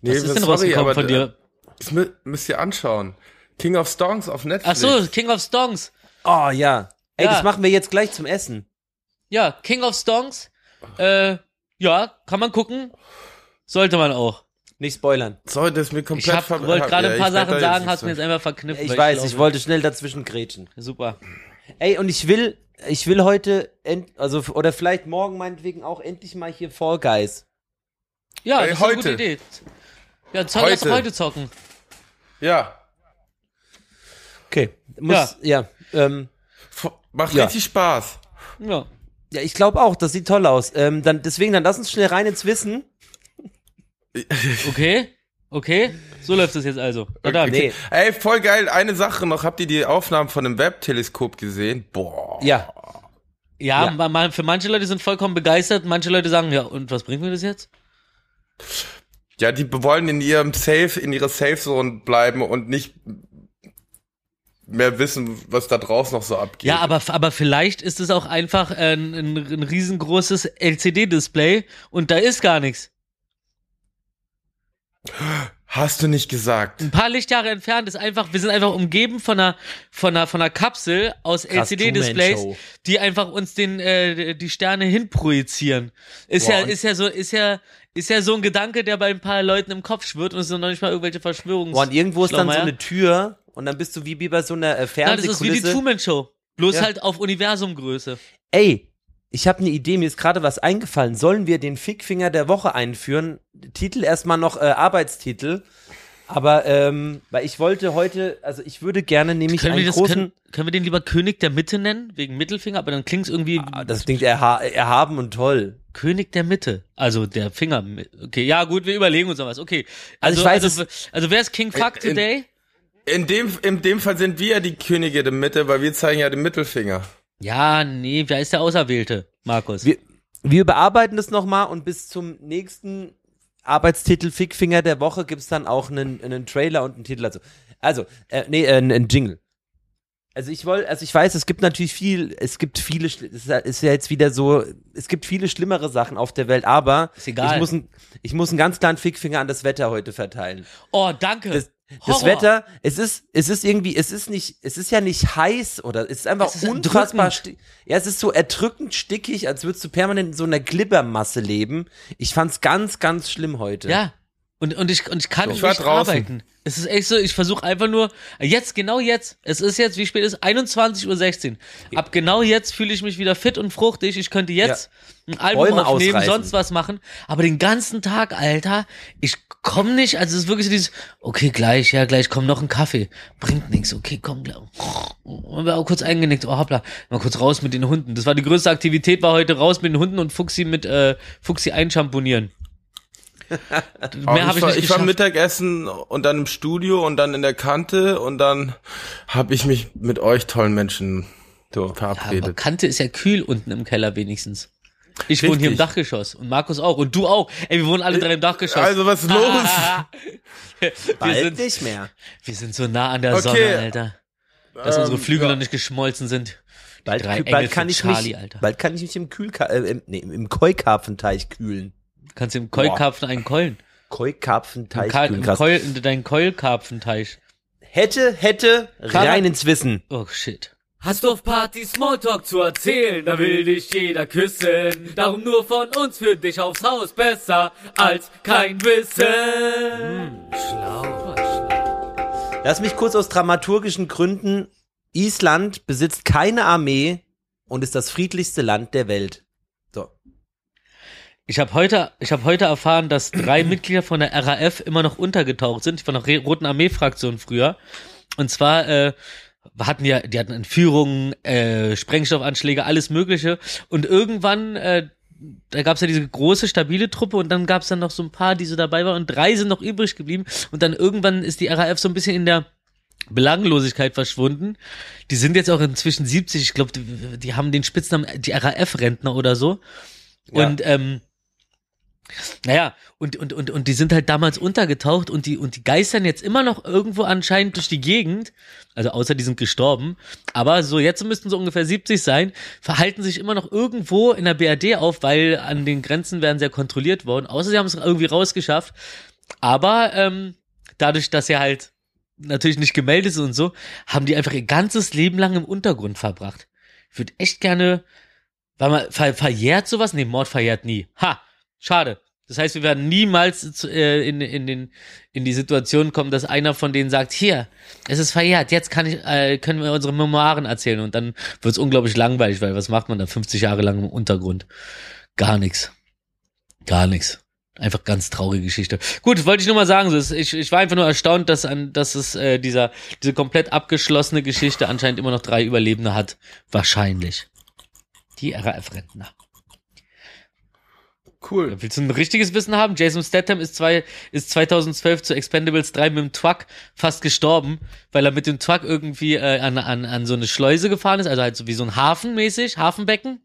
Speaker 2: Nee,
Speaker 1: Was ist denn
Speaker 2: sorry,
Speaker 1: rausgekommen von dir?
Speaker 2: Das mü müsst ihr anschauen. King of Songs auf
Speaker 1: Ach
Speaker 2: Netflix.
Speaker 1: so, King of Stongs.
Speaker 3: oh ja. Ey,
Speaker 1: Ja.
Speaker 3: das machen wir jetzt gleich zum Essen.
Speaker 1: Ja, King of Stongs. Äh, ja, kann man gucken. Sollte man auch.
Speaker 3: Nicht spoilern.
Speaker 2: Sorry, das ist mir
Speaker 1: Ich
Speaker 2: komplett
Speaker 1: hab,
Speaker 2: ver-
Speaker 1: wollte gerade
Speaker 2: ja,
Speaker 1: ein paar
Speaker 2: ich werd
Speaker 1: Sachen
Speaker 2: da
Speaker 1: sagen, hast mir jetzt
Speaker 2: so-
Speaker 1: einfach verknüpft.
Speaker 3: Ich
Speaker 1: weil
Speaker 3: weiß,
Speaker 1: glaube-
Speaker 3: ich wollte schnell dazwischen grätschen.
Speaker 1: Super.
Speaker 3: Ey, und ich will, ich will heute, end, also, oder vielleicht morgen meinetwegen auch endlich mal hier Fall Guys.
Speaker 1: Ja,
Speaker 2: Ey,
Speaker 1: das ist eine
Speaker 2: heute.
Speaker 1: gute Idee. Ja, zock, lass
Speaker 2: Heute.
Speaker 1: heute zocken.
Speaker 2: Ja.
Speaker 3: Okay. Muss, ja. ähm,
Speaker 2: F- Macht
Speaker 3: Ja.
Speaker 2: richtig Spaß.
Speaker 1: Ja.
Speaker 3: Ja, ich glaube auch, das sieht toll aus. Ähm, dann, deswegen, dann lass uns schnell rein ins Wissen. *laughs*
Speaker 1: Okay. Okay. So läuft es jetzt also. Dann.
Speaker 3: Nee.
Speaker 2: Ey, voll geil. Eine Sache noch. Habt ihr die Aufnahmen von einem Webteleskop gesehen? Boah.
Speaker 3: Ja.
Speaker 1: Ja,
Speaker 3: Ja.
Speaker 1: ma- ma- für manche Leute sind vollkommen begeistert, manche Leute sagen, ja, und was bringt mir das jetzt?
Speaker 2: Ja, die wollen in ihrem Safe, in ihrer Safe Zone bleiben und nicht mehr wissen, was da draußen noch so abgeht.
Speaker 1: Ja, aber, aber vielleicht ist es auch einfach ein, ein, ein riesengroßes LCD-Display und da ist gar nichts.
Speaker 2: Hast du nicht gesagt?
Speaker 1: Ein paar Lichtjahre entfernt ist einfach, wir sind einfach umgeben von einer, von einer, von einer Kapsel aus LCD-Displays, die einfach uns den, äh, die Sterne hinprojizieren. Ist
Speaker 3: Boah,
Speaker 1: ja, ist ja so, ist ja, ist ja so ein Gedanke, der bei ein paar Leuten im Kopf schwirrt und es sind noch nicht mal irgendwelche Verschwörungs.
Speaker 3: Boah, und irgendwo ist dann so eine Tür und dann bist du wie, wie bei so einer äh,
Speaker 1: Ja, das ist wie die
Speaker 3: Fernsehkulisse.
Speaker 1: Truman Show. Bloß
Speaker 3: Ja.
Speaker 1: halt auf Universumgröße.
Speaker 3: Ey, ich habe eine Idee, mir ist gerade was eingefallen. Sollen wir den Fickfinger der Woche einführen? Titel erstmal noch äh, Arbeitstitel. Aber ähm, weil ich wollte heute, also ich würde gerne nämlich
Speaker 1: Können wir,
Speaker 3: einen
Speaker 1: das,
Speaker 3: großen,
Speaker 1: können, können wir den lieber König der Mitte nennen? Wegen Mittelfinger, aber dann klingt es irgendwie
Speaker 3: Ah, das klingt erha erhaben und toll.
Speaker 1: König der Mitte. Also der Finger. Okay, ja gut, wir überlegen uns noch was. Okay.
Speaker 3: Also
Speaker 1: Also,
Speaker 3: ich weiß
Speaker 1: also, also, wer ist King Fuck
Speaker 2: In- in-
Speaker 1: today?
Speaker 2: In dem, in dem Fall sind wir ja die Könige der Mitte, weil wir zeigen ja den Mittelfinger.
Speaker 1: Ja, nee, wer ist der Auserwählte, Markus?
Speaker 3: Wir, wir überarbeiten das nochmal und bis zum nächsten Arbeitstitel Fickfinger der Woche gibt's dann auch einen, einen Trailer und einen Titel dazu. Also, äh, nee, äh, einen Jingle. Also ich wollte, also ich weiß, es gibt natürlich viel, es gibt viele, es ist ja- ist ja jetzt wieder so, es gibt viele schlimmere Sachen auf der Welt, aber
Speaker 1: Ist egal.
Speaker 3: ich muss, ein, ich muss einen ganz kleinen Fickfinger an das Wetter heute verteilen.
Speaker 1: oh, danke.
Speaker 3: Das, das
Speaker 1: Horror.
Speaker 3: Wetter, es ist, es ist irgendwie, es ist nicht, es ist ja nicht heiß oder es ist einfach
Speaker 1: Es ist
Speaker 3: unfassbar. Ja, es ist so erdrückend stickig, als würdest du permanent in so einer Glibbermasse leben. Ich fand's ganz, ganz schlimm heute.
Speaker 1: Ja. Und, und, ich, und ich kann
Speaker 2: Ich war
Speaker 1: nicht
Speaker 2: draußen.
Speaker 1: arbeiten. Es ist echt so, ich versuche einfach nur, jetzt, genau jetzt, es ist jetzt, wie spät ist 21.16 Uhr. Ab genau jetzt fühle ich mich wieder fit und fruchtig. Ich könnte jetzt ein Album
Speaker 3: Bäume
Speaker 1: aufnehmen,
Speaker 3: ausreißen.
Speaker 1: sonst was machen. Aber den ganzen Tag, Alter, ich komme nicht, also es ist wirklich so dieses, okay, gleich, ja, gleich kommt noch ein Kaffee. Bringt nichts, okay, komm, gleich. Und wir auch kurz eingenickt, oh hoppla, mal kurz raus mit den Hunden. Das war die größte Aktivität, war heute raus mit den Hunden und Fuchsi mit, äh, Fuchsi einschamponieren. Mehr habe
Speaker 2: ich,
Speaker 1: ich
Speaker 2: war,
Speaker 1: nicht
Speaker 2: ich war. Mittagessen und dann im Studio und dann in der Kante und dann habe ich mich mit euch tollen Menschen
Speaker 1: Ja, aber
Speaker 2: verabredet.
Speaker 1: Kante ist ja kühl unten im Keller wenigstens. Ich wohne hier im
Speaker 2: Richtig.
Speaker 1: Dachgeschoss und Markus auch und du auch. Ey, wir wohnen alle drei im Dachgeschoss.
Speaker 2: Also was ist los? *laughs*
Speaker 1: wir,
Speaker 3: Bald
Speaker 1: sind,
Speaker 3: nicht mehr.
Speaker 1: wir sind so nah an der
Speaker 2: Okay.
Speaker 1: Sonne, Alter. Dass
Speaker 2: Ähm,
Speaker 1: unsere Flügel
Speaker 2: ja.
Speaker 1: noch nicht geschmolzen sind.
Speaker 3: Bald, bald kann ich
Speaker 1: Charlie,
Speaker 3: mich,
Speaker 1: Alter.
Speaker 3: bald kann ich mich im Kühlka äh, im, nee, im Keukarpfenteich kühlen.
Speaker 1: Kannst du im Keulkarpfen einen Keulen. Im,
Speaker 3: Keukarpfenteich
Speaker 1: Ka im. Keul, in deinen Keulkarpfenteich.
Speaker 3: Hätte, hätte,
Speaker 1: Karl-
Speaker 3: rein ins Wissen.
Speaker 1: Oh shit.
Speaker 4: Hast du auf Party Smalltalk zu erzählen, da will dich jeder küssen. Darum nur von uns für dich aufs Haus besser als kein Wissen. Schlau, schlau.
Speaker 3: Lass mich kurz aus dramaturgischen Gründen. Island besitzt keine Armee und ist das friedlichste Land der Welt. So.
Speaker 1: Ich habe heute, ich habe heute erfahren, dass drei *clears throat* Mitglieder von der RAF immer noch untergetaucht sind, von der Roten Armee-Fraktion früher. Und zwar äh, hatten ja, die hatten Entführungen, äh, Sprengstoffanschläge, alles Mögliche. Und irgendwann, äh, da gab's ja diese große, stabile Truppe und dann gab's dann noch so ein paar, die so dabei waren und drei sind noch übrig geblieben. Und dann irgendwann ist die RAF so ein bisschen in der Belanglosigkeit verschwunden. Die sind jetzt auch inzwischen 70. Ich glaube, die, die haben den Spitznamen die RAF-Rentner oder so.
Speaker 3: Ja.
Speaker 1: Und ähm, naja, und, und, und, und die sind halt damals untergetaucht und die, und die geistern jetzt immer noch irgendwo anscheinend durch die Gegend. Also außer die sind gestorben. Aber so jetzt müssten sie ungefähr 70 sein, verhalten sich immer noch irgendwo in der BRD auf, weil an den Grenzen werden sie ja kontrolliert worden. Außer sie haben es irgendwie rausgeschafft. Aber ähm, dadurch, dass sie halt natürlich nicht gemeldet sind und so, haben die einfach ihr ganzes Leben lang im Untergrund verbracht. Ich würde echt gerne, weil man ver, verjährt sowas? Nee, Mord verjährt nie. Ha, schade. Das heißt, wir werden niemals äh, in, in, in die Situation kommen, dass einer von denen sagt, hier, es ist verjährt, jetzt kann ich, äh, können wir unsere Memoiren erzählen und dann wird es unglaublich langweilig, weil was macht man da 50 Jahre lang im Untergrund? Gar nichts. Gar nichts. Einfach ganz traurige Geschichte. Gut, wollte ich nur mal sagen. Ich, ich war einfach nur erstaunt, dass, an, dass es äh, dieser, diese komplett abgeschlossene Geschichte anscheinend immer noch drei Überlebende hat. Wahrscheinlich. Die RAF-Rentner.
Speaker 2: Cool.
Speaker 1: Willst du ein richtiges Wissen haben? Jason Statham ist, zwei, ist 2012 zu Expendables 3 mit dem Truck fast gestorben, weil er mit dem Truck irgendwie äh, an, an, an so eine Schleuse gefahren ist, also halt so wie so ein Hafen mäßig, Hafenbecken.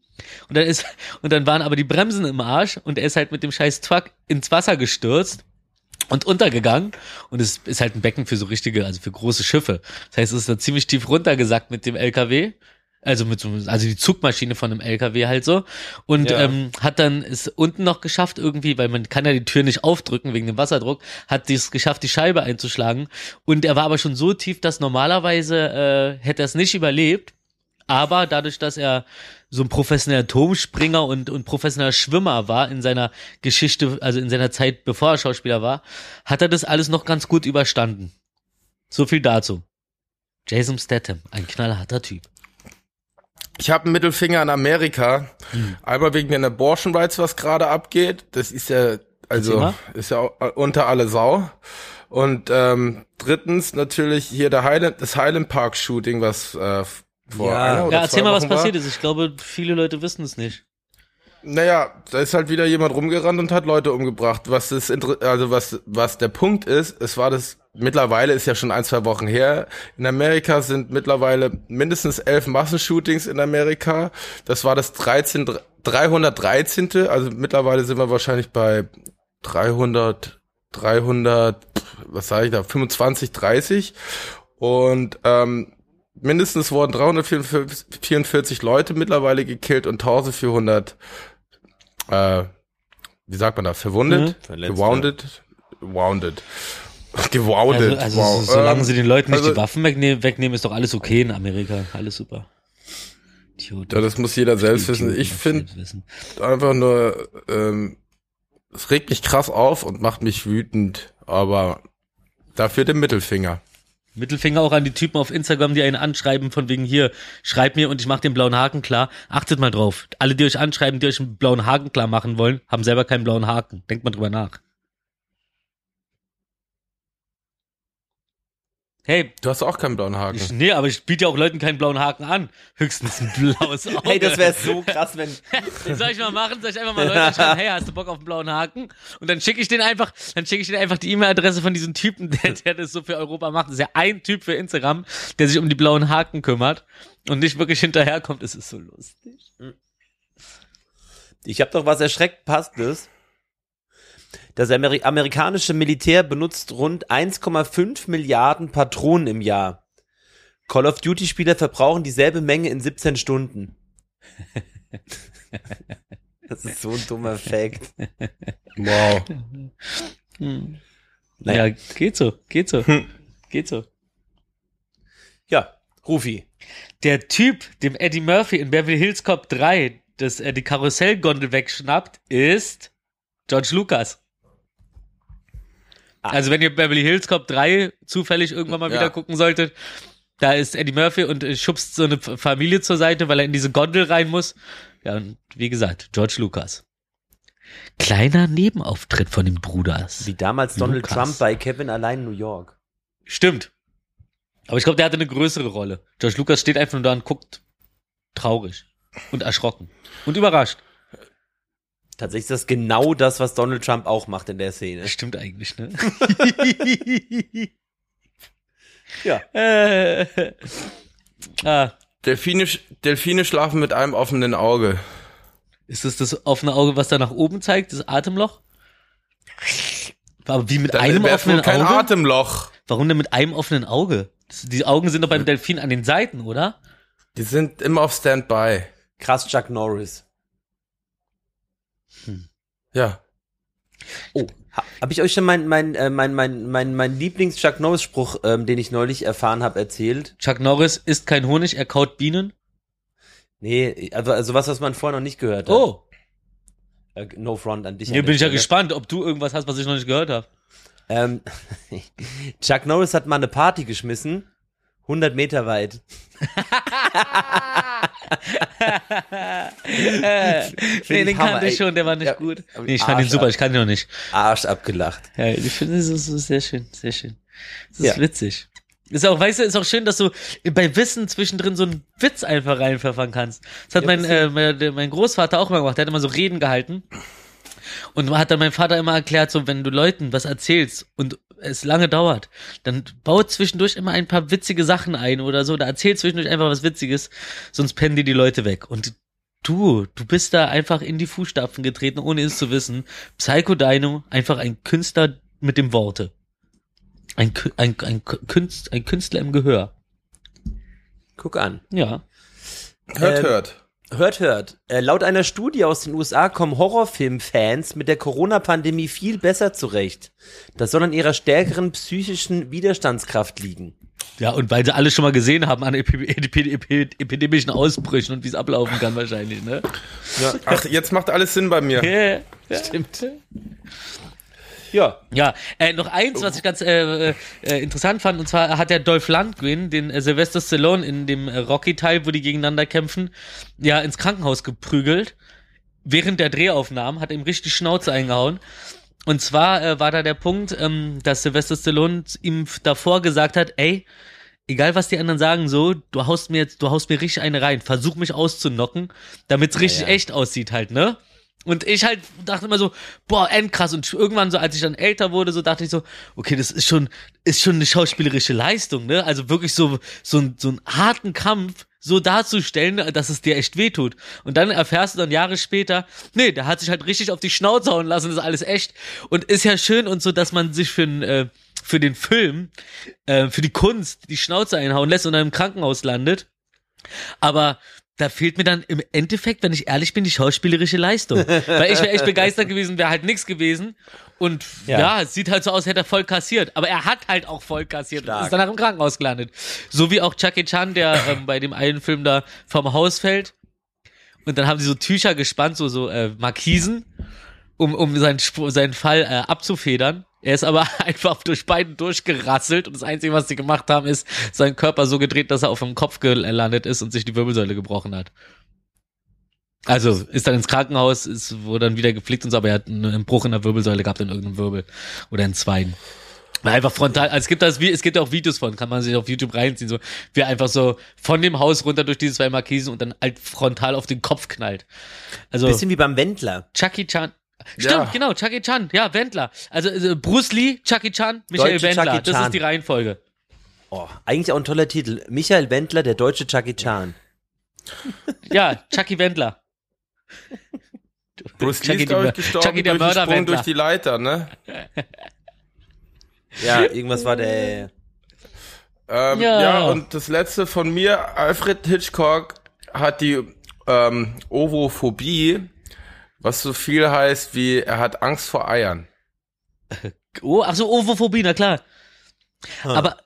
Speaker 1: Und dann ist, *laughs* und dann waren aber die Bremsen im Arsch und er ist halt mit dem scheiß Truck ins Wasser gestürzt und untergegangen. Und es ist halt ein Becken für so richtige, also für große Schiffe. Das heißt, es ist da ziemlich tief runtergesackt mit dem LKW. Also mit so, also die Zugmaschine von einem LKW halt so. Und
Speaker 3: Ja.
Speaker 1: ähm, hat dann es unten noch geschafft irgendwie, weil man kann ja die Tür nicht aufdrücken wegen dem Wasserdruck, hat es geschafft, die Scheibe einzuschlagen. Und er war aber schon so tief, dass normalerweise äh, hätte er es nicht überlebt. Aber dadurch, dass er so ein professioneller Turmspringer und, und professioneller Schwimmer war in seiner Geschichte, also in seiner Zeit, bevor er Schauspieler war, hat er das alles noch ganz gut überstanden. So viel dazu. Jason Statham, ein knallharter Typ.
Speaker 2: Ich habe einen Mittelfinger an Amerika.
Speaker 1: Hm.
Speaker 2: Einmal wegen den Abortion Rights, was gerade abgeht. Das ist ja, also ist ja auch unter alle Sau. Und ähm, drittens natürlich hier der Highland, das Highland Park Shooting, was äh, vor
Speaker 3: Ja.
Speaker 2: einer oder
Speaker 1: Ja, erzähl mal, was
Speaker 2: war.
Speaker 1: passiert ist. Ich glaube, viele Leute wissen es nicht.
Speaker 2: Naja, da ist halt wieder jemand rumgerannt und hat Leute umgebracht. Was Inter- also was, was der Punkt ist, es war das, mittlerweile ist ja schon ein, zwei Wochen her. In Amerika sind mittlerweile mindestens elf Massenshootings in Amerika. Das war das 13, 313. Also mittlerweile sind wir wahrscheinlich bei 300, 300, was sage ich da, 25, 30. Und, ähm, mindestens wurden 344 Leute mittlerweile gekillt und 1400 äh, wie sagt man da, verwundet,
Speaker 1: Mhm.
Speaker 2: Gewounded, wounded, *laughs* gewounded,
Speaker 1: Also, also
Speaker 2: wow.
Speaker 1: so, solange
Speaker 2: Ähm,
Speaker 1: sie den Leuten nicht
Speaker 2: also-
Speaker 1: die Waffen wegnehmen, wegnehmen, ist doch alles okay in Amerika. Alles super. Idioten.
Speaker 2: Ja, das muss jeder selbst wissen.
Speaker 1: Idioten
Speaker 2: Ich finde
Speaker 1: wissen.
Speaker 2: einfach nur, ähm, es regt mich krass auf und macht mich wütend, aber dafür den Mittelfinger.
Speaker 1: Mittelfinger auch an die Typen auf Instagram, die einen anschreiben von wegen hier, schreib mir und ich mach den blauen Haken klar. Achtet mal drauf. Alle, die euch anschreiben, die euch einen blauen Haken klar machen wollen, haben selber keinen blauen Haken. Denkt mal drüber nach. Hey,
Speaker 2: Du hast auch keinen blauen Haken.
Speaker 1: ich, nee, aber ich biete ja auch Leuten keinen blauen Haken an. Höchstens ein blaues *laughs* Auge.
Speaker 3: Hey, das wäre so krass, wenn.
Speaker 1: Den *laughs* soll ich mal machen, soll ich einfach mal Leute schreiben, hey, hast du Bock auf einen blauen Haken? Und dann schicke ich den einfach, dann schicke ich den einfach die E-Mail-Adresse von diesem Typen, der, *laughs* der das so für Europa macht. Das ist ja ein Typ für Instagram, der sich um die blauen Haken kümmert und nicht wirklich hinterherkommt. Es ist so lustig.
Speaker 3: Ich habe doch was erschreckt passendes. Das Ameri amerikanische Militär benutzt rund 1,5 Milliarden Patronen im Jahr. Call of Duty Spieler verbrauchen dieselbe Menge in 17 Stunden. *laughs* Das ist so ein dummer Fact.
Speaker 2: Wow.
Speaker 3: Naja.
Speaker 1: Ja, geht so, geht so, geht so.
Speaker 3: Ja, Rufi.
Speaker 1: Der Typ, dem Eddie Murphy in Beverly Hills Cop 3 das, äh, die Karussellgondel wegschnappt, ist George Lucas.
Speaker 3: Ah.
Speaker 1: Also wenn ihr Beverly Hills Cop 3 zufällig irgendwann mal
Speaker 2: Ja.
Speaker 1: wieder gucken solltet, da ist Eddie Murphy und äh, schubst so eine Familie zur Seite, weil er in diese Gondel rein muss. Ja, und wie gesagt, George Lucas. Kleiner Nebenauftritt von den Bruders.
Speaker 3: Wie damals Donald
Speaker 1: Lucas.
Speaker 3: Trump bei Kevin allein in New York.
Speaker 1: Stimmt. Aber ich glaube, der hatte eine größere Rolle. George Lucas steht einfach nur da und guckt traurig und erschrocken und überrascht.
Speaker 3: Tatsächlich ist das genau das, was Donald Trump auch macht in der Szene.
Speaker 1: Stimmt eigentlich, ne? *laughs*
Speaker 3: Ja.
Speaker 1: äh, ah,
Speaker 2: Delfine, Delfine schlafen mit einem offenen Auge.
Speaker 1: ist das das offene Auge, was da nach oben zeigt, das Atemloch? Aber wie mit
Speaker 2: Dann
Speaker 1: einem offenen
Speaker 2: kein
Speaker 1: Auge?
Speaker 2: Atemloch.
Speaker 1: Warum denn mit einem offenen Auge? Das, die Augen sind doch beim Delfin an den Seiten, oder?
Speaker 2: Die sind immer auf Standby.
Speaker 3: Krass Chuck Norris.
Speaker 2: Ja.
Speaker 3: Oh, ha, habe ich euch schon mein mein äh, mein mein mein mein Lieblings Chuck Norris Spruch, ähm, den ich neulich erfahren habe, erzählt?
Speaker 1: Chuck Norris isst kein Honig, er kaut Bienen.
Speaker 3: Nee, also, also was, was man vorher noch nicht gehört hat.
Speaker 1: Oh,
Speaker 3: Äh, no front an dich.
Speaker 1: hier
Speaker 3: an
Speaker 1: bin ich ja
Speaker 3: Stelle.
Speaker 1: gespannt, ob du irgendwas hast, was ich noch nicht gehört habe.
Speaker 3: Ähm, *laughs* Chuck Norris hat mal eine Party geschmissen, 100 Meter weit. *laughs*
Speaker 1: nee, den
Speaker 3: Hammer,
Speaker 1: kannte ich schon, der war nicht
Speaker 3: Ja,
Speaker 1: gut. Nee, ich fand ihn
Speaker 3: Arsch
Speaker 1: super,
Speaker 3: ab.
Speaker 1: ich kann ihn noch nicht.
Speaker 3: Arsch abgelacht.
Speaker 1: Ja, ich finde, ist, das ist sehr schön, sehr schön. Das ist
Speaker 3: Ja.
Speaker 1: witzig. Ist auch, weißt du, ist auch schön, dass du bei Wissen zwischendrin so einen Witz einfach reinpfeffern kannst. Das hat
Speaker 3: Ja,
Speaker 1: mein, äh, mein Großvater auch immer gemacht. Der hat immer so Reden gehalten. Und hat dann mein Vater immer erklärt, so, wenn du Leuten was erzählst und es lange dauert, dann bau zwischendurch immer ein paar witzige Sachen ein oder so, da erzähl zwischendurch einfach was Witziges, sonst pennen dir die Leute weg. Und du, du bist da einfach in die Fußstapfen getreten, ohne es zu wissen. Psycho Dino, einfach ein Künstler mit dem Worte. Ein, ein, ein, Künst, ein Künstler im Gehör.
Speaker 3: Guck an.
Speaker 1: Ja.
Speaker 2: Hört,
Speaker 3: Ähm,
Speaker 2: hört.
Speaker 3: Hört, hört. Äh, laut einer Studie aus den USA kommen Horrorfilmfans mit der Corona-Pandemie viel besser zurecht. Das soll an ihrer stärkeren psychischen Widerstandskraft liegen.
Speaker 1: Ja, und weil sie alle schon mal gesehen haben an epi epi epi epidemischen Ausbrüchen und wie es ablaufen kann wahrscheinlich, ne?
Speaker 2: Ach, jetzt macht alles Sinn bei mir.
Speaker 1: Ja,
Speaker 3: Stimmt. Ja.
Speaker 1: Ja, äh, noch eins, was ich ganz äh, äh, interessant fand, und zwar hat der Dolph Lundgren den äh, Sylvester Stallone in dem äh, Rocky-Teil, wo die gegeneinander kämpfen, ja ins Krankenhaus geprügelt. Während der Drehaufnahmen hat ihm richtig Schnauze eingehauen. Und zwar äh, war da der Punkt, ähm, dass Sylvester Stallone ihm davor gesagt hat, ey, egal was die anderen sagen, so, du haust mir jetzt, du haust mir richtig eine rein, versuch mich auszunocken, damit's richtig
Speaker 3: ja.
Speaker 1: echt aussieht halt, ne? Und ich halt dachte immer so, boah, endkrass. Und irgendwann so, als ich dann älter wurde, so dachte ich so, okay, das ist schon, ist schon eine schauspielerische Leistung, ne? Also wirklich so, so, ein- so einen harten Kampf so darzustellen, dass es dir echt wehtut. Und dann erfährst du dann Jahre später, nee, der hat sich halt richtig auf die Schnauze hauen lassen, das ist alles echt. Und ist ja schön und so, dass man sich für, ein, äh, für den Film, äh, für die Kunst die Schnauze einhauen lässt und dann im Krankenhaus landet. Aber da fehlt mir dann im Endeffekt, wenn ich ehrlich bin, die schauspielerische Leistung. Weil ich wäre echt begeistert gewesen, wäre halt nichts gewesen. Und ja.
Speaker 3: Ja.
Speaker 1: es sieht halt so aus, hätte er voll kassiert. Aber er hat halt auch voll kassiert und
Speaker 3: Stark.
Speaker 1: ist danach im Krankenhaus gelandet. So wie auch Jackie Chan, der *coughs* ähm, bei dem einen Film da vom Haus fällt. Und dann haben sie so Tücher gespannt, so, so äh, Markisen, um, um seinen, seinen Fall äh, abzufedern. Er ist aber *laughs* einfach durch beiden durchgerasselt und das Einzige, was sie gemacht haben, ist seinen Körper so gedreht, dass er auf dem Kopf gelandet ist und sich die Wirbelsäule gebrochen hat. Also ist dann ins Krankenhaus, ist, wurde dann wieder gepflegt und so, aber er hat einen Bruch in der Wirbelsäule gehabt in irgendeinem Wirbel oder in Zweien. Weil einfach frontal, also es gibt das, es gibt auch Videos von, kann man sich auf YouTube reinziehen, so, wie er einfach so von dem Haus runter durch diese zwei Markisen und dann halt frontal auf den Kopf knallt. Also,
Speaker 3: Bisschen wie beim Wendler.
Speaker 1: Chucky Chan. Stimmt,
Speaker 2: Ja.
Speaker 1: genau, Chucky Chan, ja, Wendler. Also äh, Bruce Lee, Chucky Chan, Michael
Speaker 3: Deutsche
Speaker 1: Wendler.
Speaker 3: Chucky
Speaker 1: das
Speaker 3: Chan.
Speaker 1: ist die Reihenfolge.
Speaker 3: Oh, eigentlich auch ein toller Titel. Michael Wendler, der deutsche Chucky Chan. *laughs*
Speaker 1: Ja, Chucky Wendler.
Speaker 2: Bruce Lee
Speaker 1: Chucky,
Speaker 2: ist, glaube ich, gestorben
Speaker 1: Chucky der
Speaker 2: durch den Sprung durch die Leiter, ne?
Speaker 3: Ja, irgendwas war der.
Speaker 2: Ähm,
Speaker 1: Ja.
Speaker 2: ja. und das letzte von mir, Alfred Hitchcock hat die ähm, Ovophobie, was so viel heißt wie er hat Angst vor Eiern.
Speaker 1: Oh, ach so, Ovophobie, na klar. Aber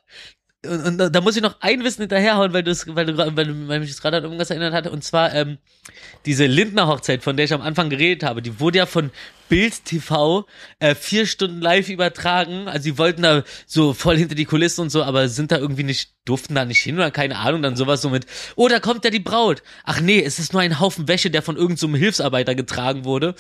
Speaker 1: und, und da- muss ich noch ein Wissen hinterherhauen, weil weil du, weil, weil mich das gerade an irgendwas erinnert hatte. Und zwar ähm, diese Lindner Hochzeit, von der ich am Anfang geredet habe, die wurde ja von Bild TV äh, vier Stunden live übertragen. Also die wollten da so voll hinter die Kulissen und so, aber sind da irgendwie nicht, durften da nicht hin oder keine Ahnung, dann sowas so mit, oh, da kommt ja die Braut. Ach nee, es ist nur ein Haufen Wäsche, der von irgendeinem so Hilfsarbeiter getragen wurde.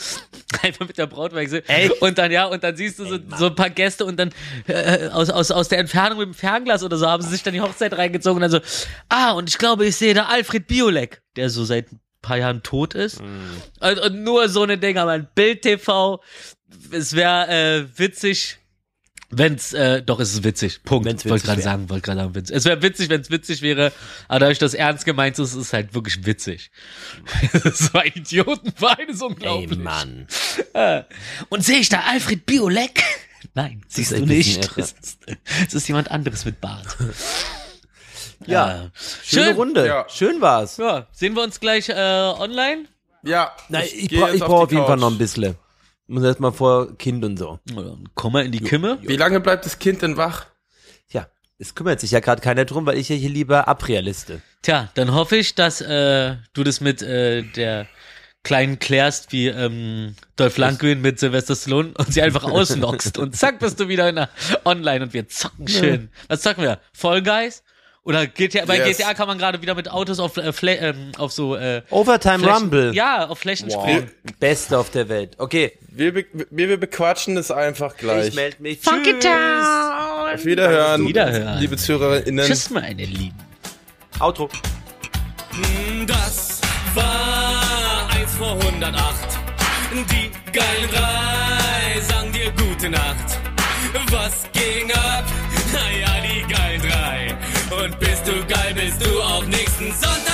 Speaker 1: Einfach mit der Brautwechsel.
Speaker 3: Echt?
Speaker 1: Und dann, ja, und dann siehst du so, so ein paar Gäste und dann äh, aus, aus, aus der Entfernung mit dem Fernglas oder so haben sie sich dann die Hochzeit reingezogen und dann so, ah, und ich glaube, ich sehe da Alfred Biolek, der so seit ein paar Jahren tot ist. Und, und nur so eine Dinger, mein Bild TV. Es wäre äh, witzig, wenn's, äh, doch, es ist witzig. Punkt.
Speaker 3: Wenn's
Speaker 1: wollte
Speaker 3: witzig
Speaker 1: gerade sagen, wollte gerade sagen, witzig. Es wäre witzig, wenn es witzig wäre, aber dadurch, dass ernst gemeint ist, ist es halt wirklich witzig. *laughs* so ein Idiotenverein ist
Speaker 3: Ey,
Speaker 1: unglaublich.
Speaker 3: Mann.
Speaker 1: Und sehe ich da Alfred Biolek? *laughs* Nein, siehst
Speaker 3: ist
Speaker 1: du nicht. Es ist, es ist jemand anderes mit Bart. *laughs*
Speaker 3: Ja.
Speaker 1: Äh,
Speaker 3: Schöne
Speaker 1: schön.
Speaker 3: Runde.
Speaker 2: Ja.
Speaker 3: Schön war's.
Speaker 1: Ja, sehen wir uns gleich äh, online?
Speaker 2: Ja,
Speaker 3: Nein, ich, ich
Speaker 2: auf
Speaker 3: brauche
Speaker 2: die
Speaker 3: auf jeden Fall noch ein bisschen. Muss erst mal vor Kind und so.
Speaker 1: Oder komm mal in die Kimme.
Speaker 2: Wie lange bleibt das Kind denn wach?
Speaker 3: Ja, es kümmert sich ja gerade keiner drum, weil ich ja hier lieber abrealiste.
Speaker 1: Tja, dann hoffe ich, dass äh, du das mit äh, der Kleinen klärst, wie ähm, Dolph Lundgren mit Sylvester Stallone und sie einfach auslockst *laughs* und zack bist du wieder in der Online und wir zocken schön. Was zocken wir? Fall Guys? Oder GTA, bei
Speaker 2: Yes.
Speaker 1: GTA kann man gerade wieder mit Autos auf, äh, Fla ähm, auf so äh,
Speaker 3: Overtime
Speaker 1: Flächen,
Speaker 3: Rumble.
Speaker 1: Ja, auf Flächen springen.
Speaker 3: Beste auf der Welt. Okay,
Speaker 2: Wir, be wir, wir bequatschen es einfach gleich.
Speaker 3: ich melde mich.
Speaker 1: Funky
Speaker 3: Tschüss.
Speaker 1: Town.
Speaker 2: Auf Wiederhören,
Speaker 1: Wiederhören.
Speaker 2: liebe ZuhörerInnen.
Speaker 1: Tschüss, meine Lieben.
Speaker 3: Outro.
Speaker 4: Das war eins vor 108. Die geilen drei sagen dir gute Nacht. Was ging ab? Du auch nächsten Sonntag